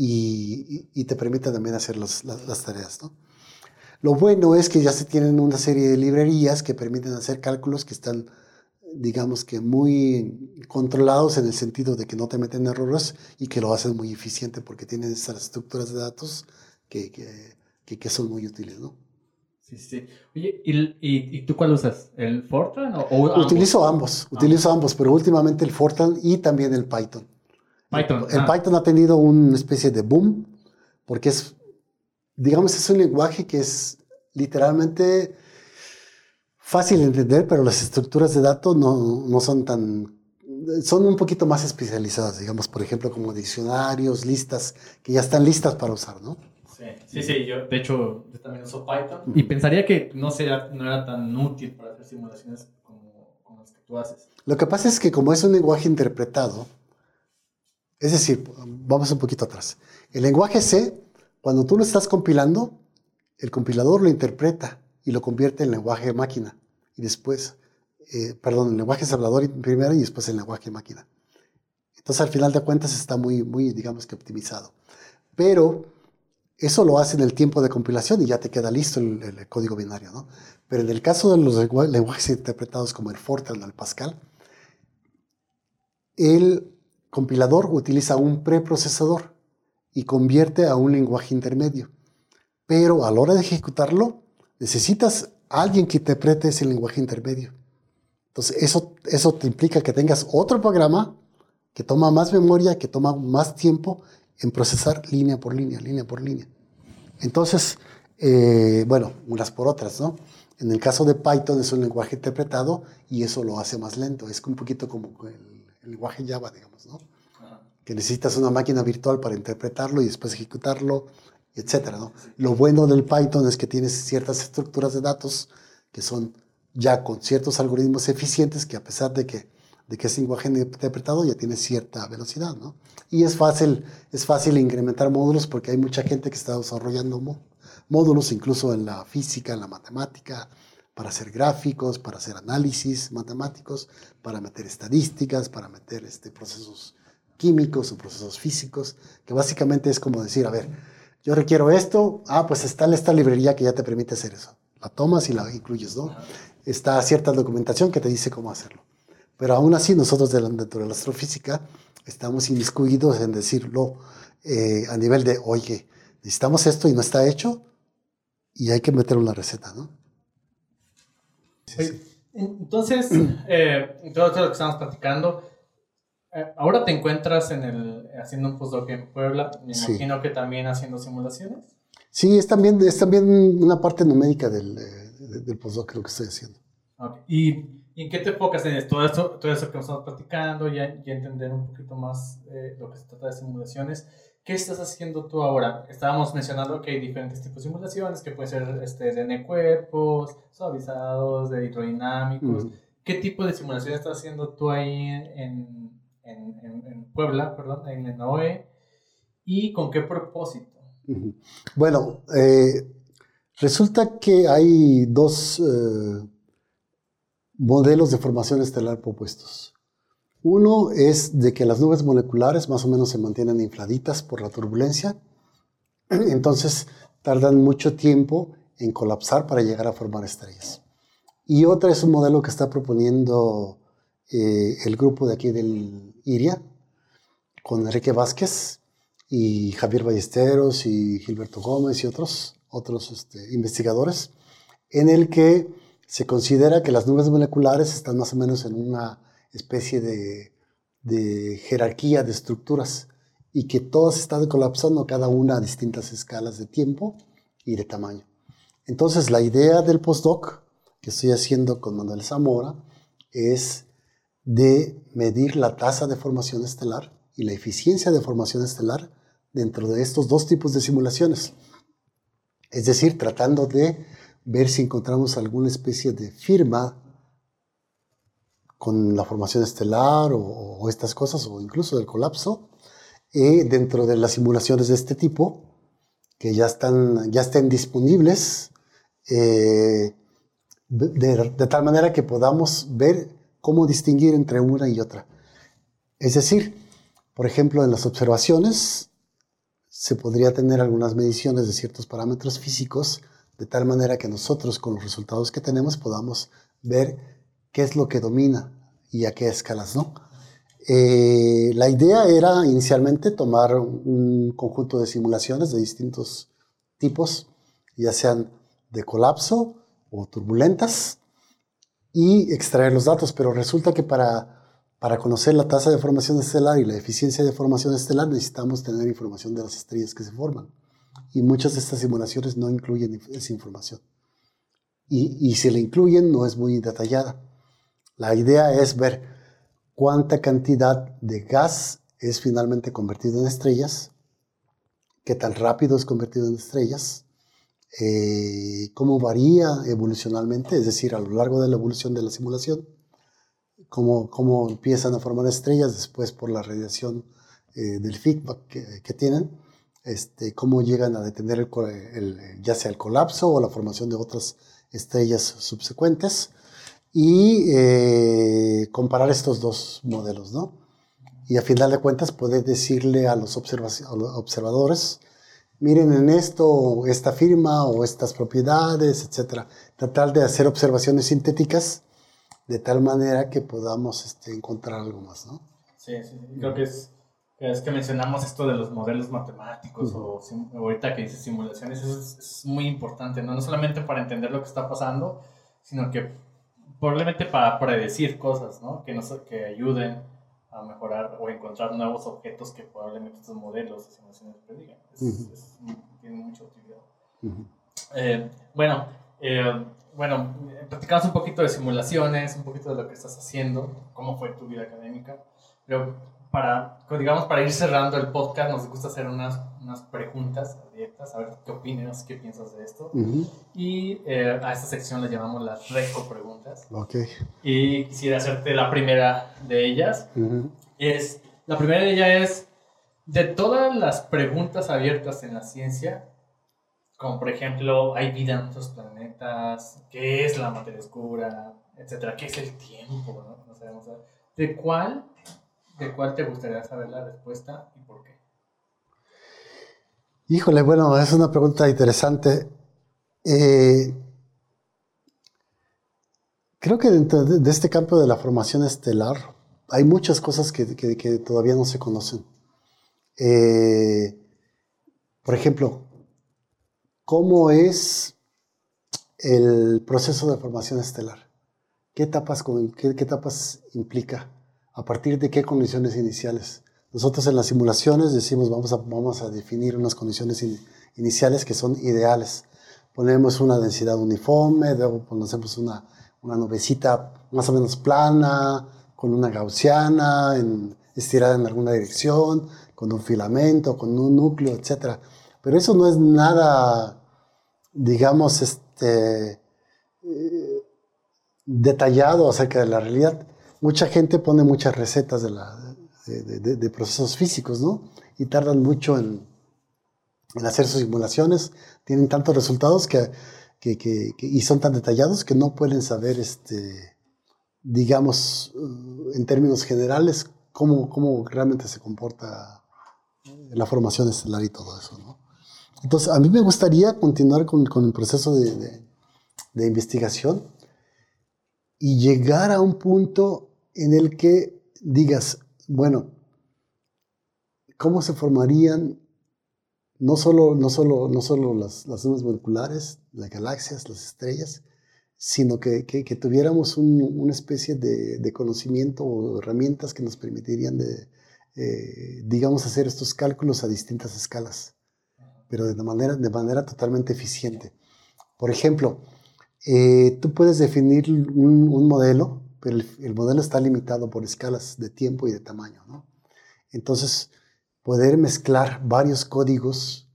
y, y te permite también hacer las, las, tareas. ¿no? Lo bueno es que ya se tienen una serie de librerías que permiten hacer cálculos que están, digamos que muy controlados en el sentido de que no te meten errores y que lo hacen muy eficiente porque tienen esas estructuras de datos que, que, que son muy útiles. ¿no? Sí, sí. Oye, ¿y, y, tú cuál usas? ¿El Fortran o, Utilizo ambos, ah. utilizo ambos, pero últimamente el Fortran y también el Python. Python. El, ah. Python ha tenido una especie de boom porque es, digamos, es un lenguaje que es literalmente fácil de entender, pero las estructuras de datos no, no son tan son un poquito más especializadas, digamos, por ejemplo, como diccionarios, listas, que ya están listas para usar, ¿no? Sí, sí, yo de hecho yo también uso Python y pensaría que no, sea, no era tan útil para hacer simulaciones como, como las que tú haces. Lo que pasa es que como es un lenguaje interpretado, es decir, vamos un poquito atrás. El lenguaje C, cuando tú lo estás compilando, el compilador lo interpreta y lo convierte en lenguaje máquina. Y después, eh, perdón, en lenguaje hablador primero y después en lenguaje máquina. Entonces, al final de cuentas, está muy, muy, digamos que optimizado. Pero eso lo hace en el tiempo de compilación y ya te queda listo el, código binario, ¿no? Pero en el caso de los lenguajes interpretados como el Fortran o el Pascal, el compilador utiliza un preprocesador y convierte a un lenguaje intermedio. Pero a la hora de ejecutarlo, necesitas alguien que interprete ese lenguaje intermedio. Entonces, eso, eso te implica que tengas otro programa que toma más memoria, que toma más tiempo en procesar línea por línea, línea por línea. Entonces, eh, bueno, unas por otras, ¿no? En el caso de Python es un lenguaje interpretado y eso lo hace más lento. Es un poquito como lenguaje Java, digamos, ¿no? Que necesitas una máquina virtual para interpretarlo y después ejecutarlo, etcétera, ¿no? Lo bueno del Python es que tienes ciertas estructuras de datos que son ya con ciertos algoritmos eficientes que a pesar de que de que ese lenguaje interpretado ya tiene cierta velocidad, ¿no? Y es fácil, es fácil incrementar módulos porque hay mucha gente que está desarrollando módulos, incluso en la física, en la matemática, para hacer gráficos, para hacer análisis matemáticos, para meter estadísticas, para meter este, procesos químicos o procesos físicos, que básicamente es como decir, a ver, yo requiero esto, ah, pues está esta librería que ya te permite hacer eso. La tomas y la incluyes, ¿no? Está cierta documentación que te dice cómo hacerlo. Pero aún así nosotros dentro de la astrofísica estamos inmiscuidos en decirlo eh, a nivel de, oye, necesitamos esto y no está hecho y hay que meter una receta, ¿no? Entonces, <clears throat> eh, todo lo que estamos platicando, eh, ahora te encuentras en el, haciendo un postdoc en Puebla, me imagino que también haciendo simulaciones. Sí, es también, es también una parte numérica del, del postdoc lo que estoy haciendo. ¿Y, en qué te enfocas en esto? Todo, esto, todo eso que estamos platicando, ya, ya entender un poquito más eh, lo que se trata de simulaciones. ¿Qué estás haciendo tú ahora? Estábamos mencionando que hay diferentes tipos de simulaciones, que puede ser este, de cuerpos, suavizados, de hidrodinámicos. ¿Qué tipo de simulación estás haciendo tú ahí en, en, en, Puebla, perdón, en Enoe? ¿Y con qué propósito? Bueno, eh, resulta que hay dos eh, modelos de formación estelar propuestos. Uno es de que las nubes moleculares más o menos se mantienen infladitas por la turbulencia, <clears throat> entonces tardan mucho tiempo en colapsar para llegar a formar estrellas. Y otra es un modelo que está proponiendo eh, el grupo de aquí del IRIA, con Enrique Vázquez y Javier Ballesteros y Gilberto Gómez y otros, otros este, investigadores, en el que se considera que las nubes moleculares están más o menos en una especie de, jerarquía de estructuras y que todas están colapsando cada una a distintas escalas de tiempo y de tamaño. Entonces la idea del postdoc que estoy haciendo con Manuel Zamora es de medir la tasa de formación estelar y la eficiencia de formación estelar dentro de estos dos tipos de simulaciones. Es decir, tratando de ver si encontramos alguna especie de firma con la formación estelar o, estas cosas, o incluso del colapso, eh, dentro de las simulaciones de este tipo, que ya están, ya estén disponibles, eh, de, tal manera que podamos ver cómo distinguir entre una y otra. Es decir, por ejemplo, en las observaciones se podría tener algunas mediciones de ciertos parámetros físicos de tal manera que nosotros con los resultados que tenemos podamos ver qué es lo que domina y a qué escalas, ¿no? Eh, la idea era inicialmente tomar un conjunto de simulaciones de distintos tipos, ya sean de colapso, o turbulentas y extraer los datos, pero resulta que para, para conocer la tasa de formación estelar y la eficiencia de formación estelar necesitamos tener información de las estrellas que se forman. Y muchas de estas simulaciones no incluyen esa información. Y, y si la incluyen no es muy detallada. La idea es ver cuánta cantidad de gas es finalmente convertido en estrellas, qué tan rápido es convertido en estrellas, eh, cómo varía evolucionalmente, es decir, a lo largo de la evolución de la simulación, cómo, cómo empiezan a formar estrellas después por la radiación eh, del feedback que, tienen, este, cómo llegan a detener el, ya sea el colapso o la formación de otras estrellas subsecuentes y eh, comparar estos dos modelos, ¿no? Y a final de cuentas poder decirle a los, a los observadores miren en esto, esta firma o estas propiedades, etcétera. Tratar de hacer observaciones sintéticas de tal manera que podamos este, encontrar algo más, ¿no? Sí, sí, creo que es, es que mencionamos esto de los modelos matemáticos o, ahorita que dices simulaciones, eso es, muy importante, ¿no? No solamente para entender lo que está pasando, sino que probablemente para predecir cosas, ¿no? Que, nos, que ayuden a mejorar o encontrar nuevos objetos que probablemente estos modelos de simulaciones predigan. Es, tiene mucha utilidad. Eh, bueno, eh, bueno, platicamos un poquito de simulaciones, un poquito de lo que estás haciendo, cómo fue tu vida académica, pero para, digamos, para ir cerrando el podcast, nos gusta hacer unas, unas preguntas abiertas, a ver qué opinas, qué piensas de esto. Y eh, a esta sección le llamamos las reco preguntas. Okay. Y quisiera hacerte la primera de ellas. es, la primera de ellas es, de todas las preguntas abiertas en la ciencia, como por ejemplo, ¿hay vida en otros planetas? ¿Qué es la materia oscura? Etcétera. ¿Qué es el tiempo? ¿no? sabemos, ¿De cuál ¿De cuál te gustaría saber la respuesta y por qué? Híjole, bueno, es una pregunta interesante. Eh, creo que dentro de este campo de la formación estelar hay muchas cosas que, todavía no se conocen. Eh, por ejemplo, ¿cómo es el proceso de formación estelar? ¿Qué etapas, qué etapas implica? A partir de qué condiciones iniciales Nosotros en las simulaciones decimos vamos a, vamos a definir unas condiciones iniciales que son ideales. Ponemos una densidad uniforme, luego ponemos una, una nubecita más o menos plana, con una gaussiana, estirada en alguna dirección, con un filamento, con un núcleo, etc. Pero eso no es nada, digamos, este, eh, detallado acerca de la realidad. Mucha gente pone muchas recetas de, procesos físicos, ¿no? Y tardan mucho en, hacer sus simulaciones, tienen tantos resultados que, y son tan detallados que no pueden saber, este, digamos, uh, en términos generales, cómo, realmente se comporta la formación estelar y todo eso, ¿no? Entonces, a mí me gustaría continuar con, el proceso de investigación y llegar a un punto en el que digas, bueno, ¿cómo se formarían no solo, no solo, no solo las, las nubes moleculares, las galaxias, las estrellas, sino que, que, tuviéramos una especie de, de, conocimiento o herramientas que nos permitirían, de, eh, digamos, hacer estos cálculos a distintas escalas, pero de manera, de manera totalmente eficiente. Por ejemplo, eh, tú puedes definir un, modelo, pero el, modelo está limitado por escalas de tiempo y de tamaño. ¿no? Entonces, poder mezclar varios códigos,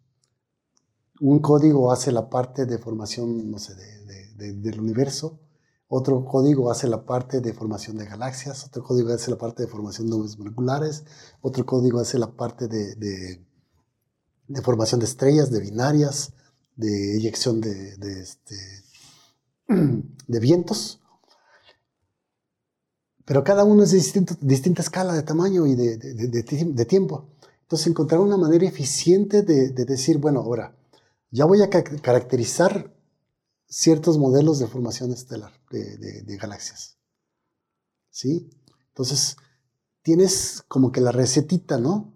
un código hace la parte de formación, no sé, del universo, otro código hace la parte de formación de galaxias, otro código hace la parte de formación de nubes moleculares, otro código hace la parte de, formación de estrellas, de binarias, de eyección de, este, <clears throat> de vientos, pero cada uno es de distinta escala de tamaño y de, tiempo. Entonces encontrar una manera eficiente de, decir, bueno, ahora, ya voy a caracterizar ciertos modelos de formación estelar de, galaxias. ¿Sí? Entonces, tienes como que la recetita, ¿no?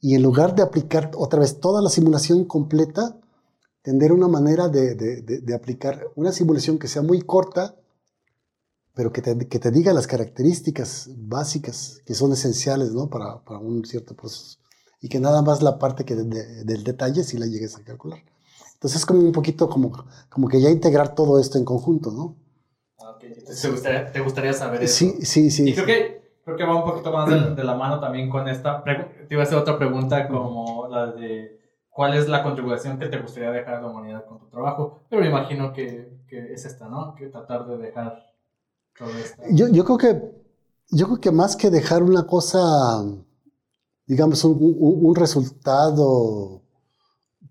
Y en lugar de aplicar otra vez toda la simulación completa, tender una manera de, aplicar una simulación que sea muy corta, pero que te, diga las características básicas que son esenciales ¿no? para, un cierto proceso. Y que nada más la parte que del detalle si la llegues a calcular. Entonces es como un poquito como, como que ya integrar todo esto en conjunto, ¿no? Ah, ¿Te, gustaría, ¿Te, gustaría, saber eso? Sí, sí, sí. Y creo que, creo que va un poquito más de, la mano también con esta. Te iba a hacer otra pregunta como la de cuál es la contribución que te gustaría dejar a la humanidad con tu trabajo. Pero me imagino que, que es esta, ¿no? Que tratar de dejar. Yo, yo, creo que, yo creo que más que dejar una cosa, digamos, un, resultado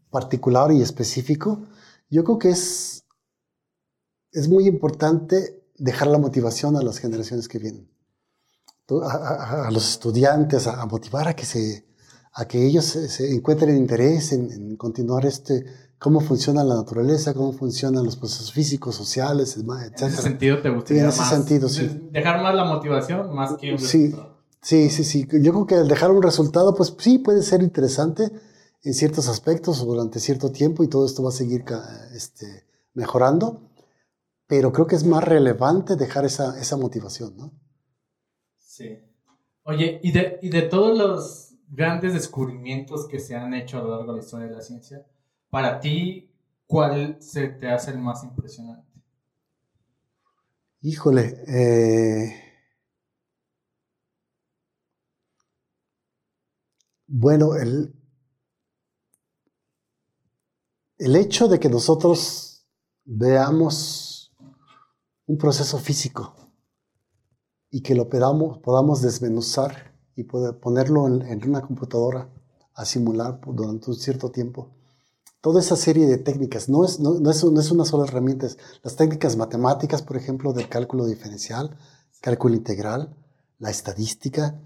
particular y específico, yo creo que es, es muy importante dejar la motivación a las generaciones que vienen. A, a, los estudiantes, a motivar a que se, a que ellos se, encuentren interés en, continuar este, cómo funciona la naturaleza, cómo funcionan los procesos físicos, sociales, etc. En ese sentido te gustaría en ese sentido, sí. Dejar más la motivación más que un sí, Sí, sí, sí. Yo creo que dejar un resultado, pues sí, puede ser interesante en ciertos aspectos durante cierto tiempo y todo esto va a seguir este, mejorando, pero creo que es más relevante dejar esa, esa motivación, ¿no? Sí. Oye, y de, y de todos los grandes descubrimientos que se han hecho a lo largo de la historia de la ciencia, para ti, ¿cuál se te hace el más impresionante? Híjole, eh, bueno, el, el hecho de que nosotros veamos un proceso físico y que lo podamos, podamos desmenuzar y poder ponerlo en, una computadora a simular durante un cierto tiempo. Toda esa serie de técnicas, no es, no, es, no es una sola herramienta, las técnicas matemáticas, por ejemplo, del cálculo diferencial, cálculo integral, la estadística,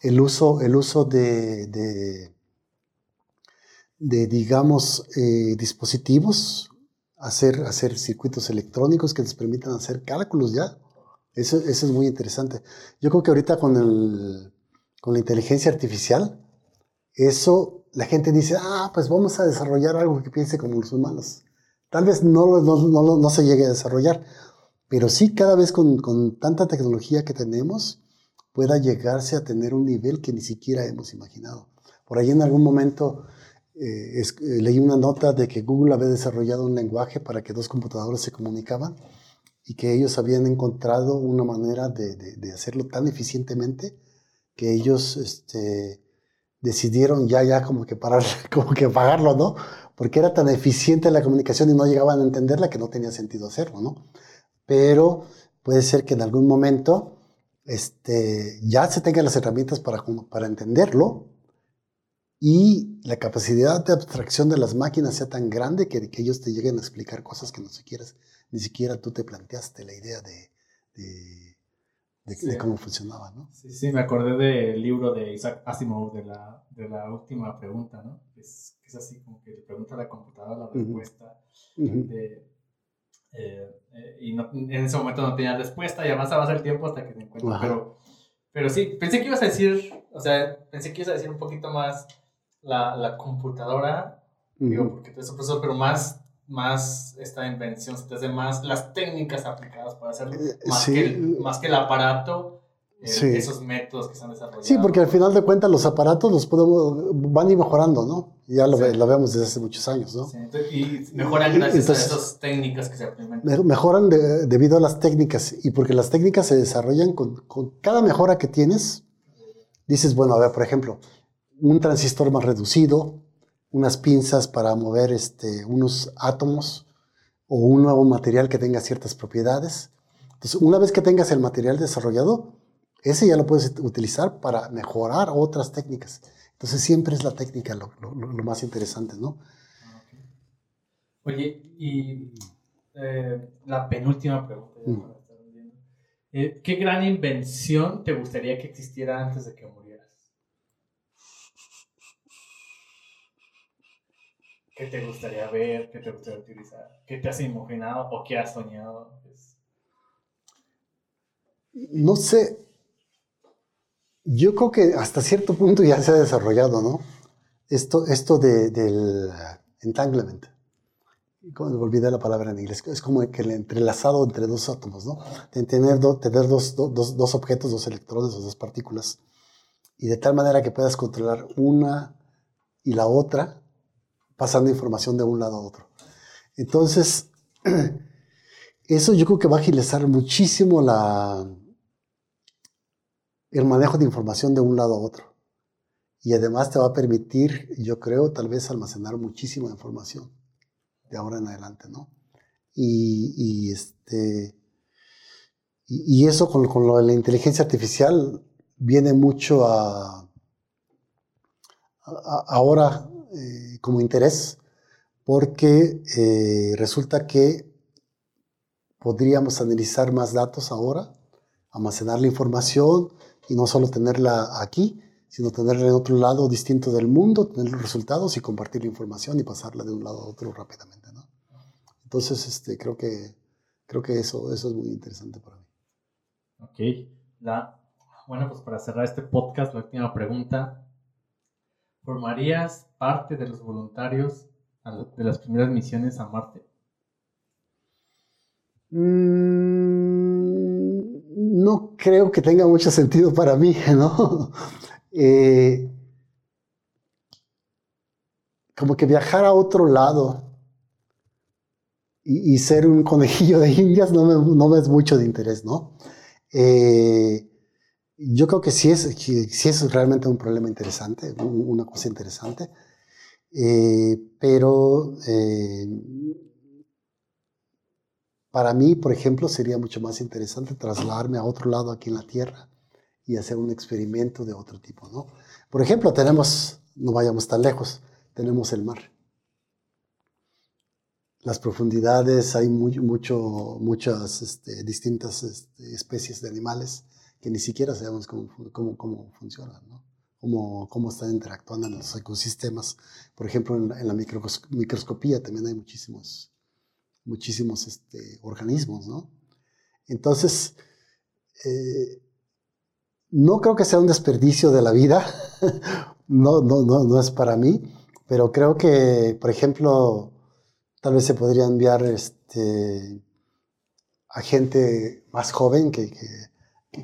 el uso, el uso de, de, digamos, eh, dispositivos, hacer, hacer circuitos electrónicos que les permitan hacer cálculos ya. Eso, eso es muy interesante. Yo creo que ahorita con el, con la inteligencia artificial, eso la gente dice, ah, pues vamos a desarrollar algo que piense como los humanos. Tal vez no, se llegue a desarrollar, pero sí cada vez con, tanta tecnología que tenemos, pueda llegarse a tener un nivel que ni siquiera hemos imaginado. Por ahí en algún momento eh, eh, leí una nota de que Google había desarrollado un lenguaje para que dos computadoras se comunicaban y que ellos habían encontrado una manera de, de- de hacerlo tan eficientemente que ellos este, decidieron ya, ya como que parar, <laughs> como que pagarlo, ¿no? Porque era tan eficiente la comunicación y no llegaban a entenderla que no tenía sentido hacerlo, ¿no? Pero puede ser que en algún momento este, ya se tengan las herramientas para, para entenderlo y la capacidad de abstracción de las máquinas sea tan grande que, que ellos te lleguen a explicar cosas que no siquiera, ni siquiera tú te planteaste la idea de, de, de- Sí. de cómo funcionaba, ¿no? Sí, sí, me acordé del libro de Isaac Asimov, de la, de la última pregunta, ¿no? Es, es así como que le pregunta a la computadora la respuesta Ujú. de, eh, eh, y no- en ese momento no tenía respuesta y avanzaba el tiempo hasta que te encuentro. Ajá. Pero, pero sí, pensé que ibas a decir, o sea, pensé que ibas a decir un poquito más la, la computadora, digo, Ujú. porque todo proceso, pero más, más esta invención, se te hace más las técnicas aplicadas para hacerlo, Eh, más, sí. que, el, más que el aparato, eh, Sí. esos métodos que se han desarrollado. Sí, porque al final de cuentas los aparatos los podemos, van a ir mejorando, ¿no? Ya lo, Sí. lo vemos desde hace muchos años, ¿no? Sí, entonces, y mejoran gracias Entonces- a esas técnicas que se implementan. Me- Mejoran de- debido a las técnicas y porque las técnicas se desarrollan con, con cada mejora que tienes. Dices, bueno, a ver, por ejemplo, un transistor más reducido, unas pinzas para mover este, unos átomos o un nuevo material que tenga ciertas propiedades. Entonces, una vez que tengas el material desarrollado, ese ya lo puedes utilizar para mejorar otras técnicas. Entonces, siempre es la técnica lo, lo- lo- más interesante, ¿no? Oye, y eh, la penúltima pregunta. ya Mm. para estar viendo. Eh, ¿Qué gran invención te gustaría que existiera antes de que ¿Qué te gustaría ver? ¿Qué te gustaría utilizar? ¿Qué te has imaginado o qué has soñado? Es- No sé. Yo creo que hasta cierto punto ya se ha desarrollado, ¿no? Esto, esto de, del entanglement. Como olvidé la palabra en inglés. Es como que el entrelazado entre dos átomos, ¿no? De tener, do- tener dos, do- dos, dos objetos, dos electrones o dos partículas. Y de tal manera que puedas controlar una y la otra pasando información de un lado a otro. Entonces, <clears throat> eso yo creo que va a agilizar muchísimo el manejo de información de un lado a otro. Y además te va a permitir, yo creo, tal vez almacenar muchísima información de ahora en adelante, ¿no? Y, este, y, eso con, lo de la inteligencia artificial viene mucho a- a- ahora eh, como interés, porque eh, resulta que podríamos analizar más datos ahora, almacenar la información y no solo tenerla aquí, sino tenerla en otro lado distinto del mundo, tener los resultados y compartir la información y pasarla de un lado a otro rápidamente, ¿no? Entonces, este, creo que, creo que eso, eso es muy interesante para mí. Ok. La, bueno, pues para cerrar este podcast, la última pregunta. ¿Formarías parte de los voluntarios de las primeras misiones a Marte? Mm, no creo que tenga mucho sentido para mí, <laughs> ¿no? Eh, como que viajar a otro lado y, ser un conejillo de indias no me, no es mucho de interés, ¿no? Eh, yo creo que sí es, sí es realmente un problema interesante, un- una cosa interesante, Eh, pero eh, para mí, por ejemplo, sería mucho más interesante trasladarme a otro lado aquí en la Tierra y hacer un experimento de otro tipo, ¿no? Por ejemplo, tenemos, no vayamos tan lejos, tenemos el mar. Las profundidades, hay muy- mucho, muchas este, distintas este, especies de animales que ni siquiera sabemos cómo, cómo, cómo funcionan, ¿no? Cómo, cómo están interactuando en los ecosistemas. Por ejemplo, en en la microcos- microscopía también hay muchísimos, muchísimos este, organismos, ¿no? Entonces, eh, no creo que sea un desperdicio de la vida, <laughs> no, no, no, no es para mí, pero creo que, por ejemplo, tal vez se podría enviar este, a gente más joven que,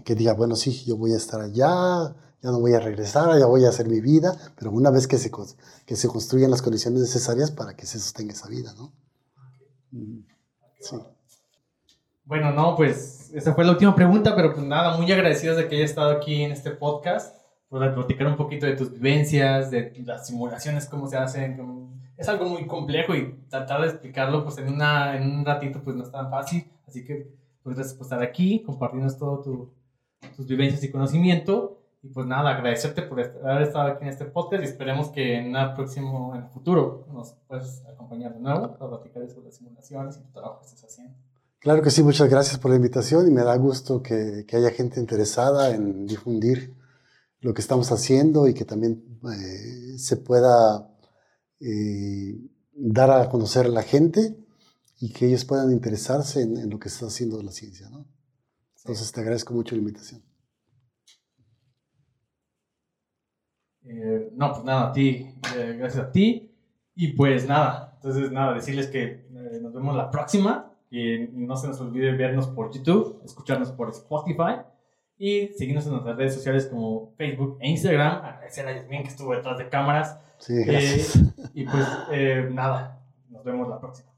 que, diga, bueno, sí, yo voy a estar allá, ya no voy a regresar, ya voy a hacer mi vida, pero una vez que se, que se construyan las condiciones necesarias para que se sostenga esa vida, ¿no? Sí. Bueno, no, pues esa fue la última pregunta, pero pues nada, muy agradecidos de que haya estado aquí en este podcast, por platicar un poquito de tus vivencias, de las simulaciones, cómo se hacen. Es algo muy complejo y tratar de explicarlo pues en, una, en un ratito pues no es tan fácil, así que pues gracias por estar aquí, compartirnos todo tu, tus vivencias y conocimiento. Y pues nada, agradecerte por haber estado aquí en este podcast y esperemos que en el próximo, en el futuro, nos puedas acompañar de nuevo para platicar sobre las simulaciones y tu trabajo que estás haciendo. Claro que sí, muchas gracias por la invitación y me da gusto que, que haya gente interesada en difundir lo que estamos haciendo y que también eh, se pueda eh, dar a conocer a la gente y que ellos puedan interesarse en, en lo que está haciendo la ciencia. ¿no? Entonces te agradezco mucho la invitación. Eh, no, pues nada, a ti, eh, gracias a ti. Y pues nada, entonces nada, decirles que eh, nos vemos la próxima. Y no se nos olvide vernos por YouTube, escucharnos por Spotify y seguirnos en nuestras redes sociales como Facebook e Instagram. Agradecer a Yasmin que estuvo detrás de cámaras. Sí, gracias. y pues nada, nos vemos la próxima.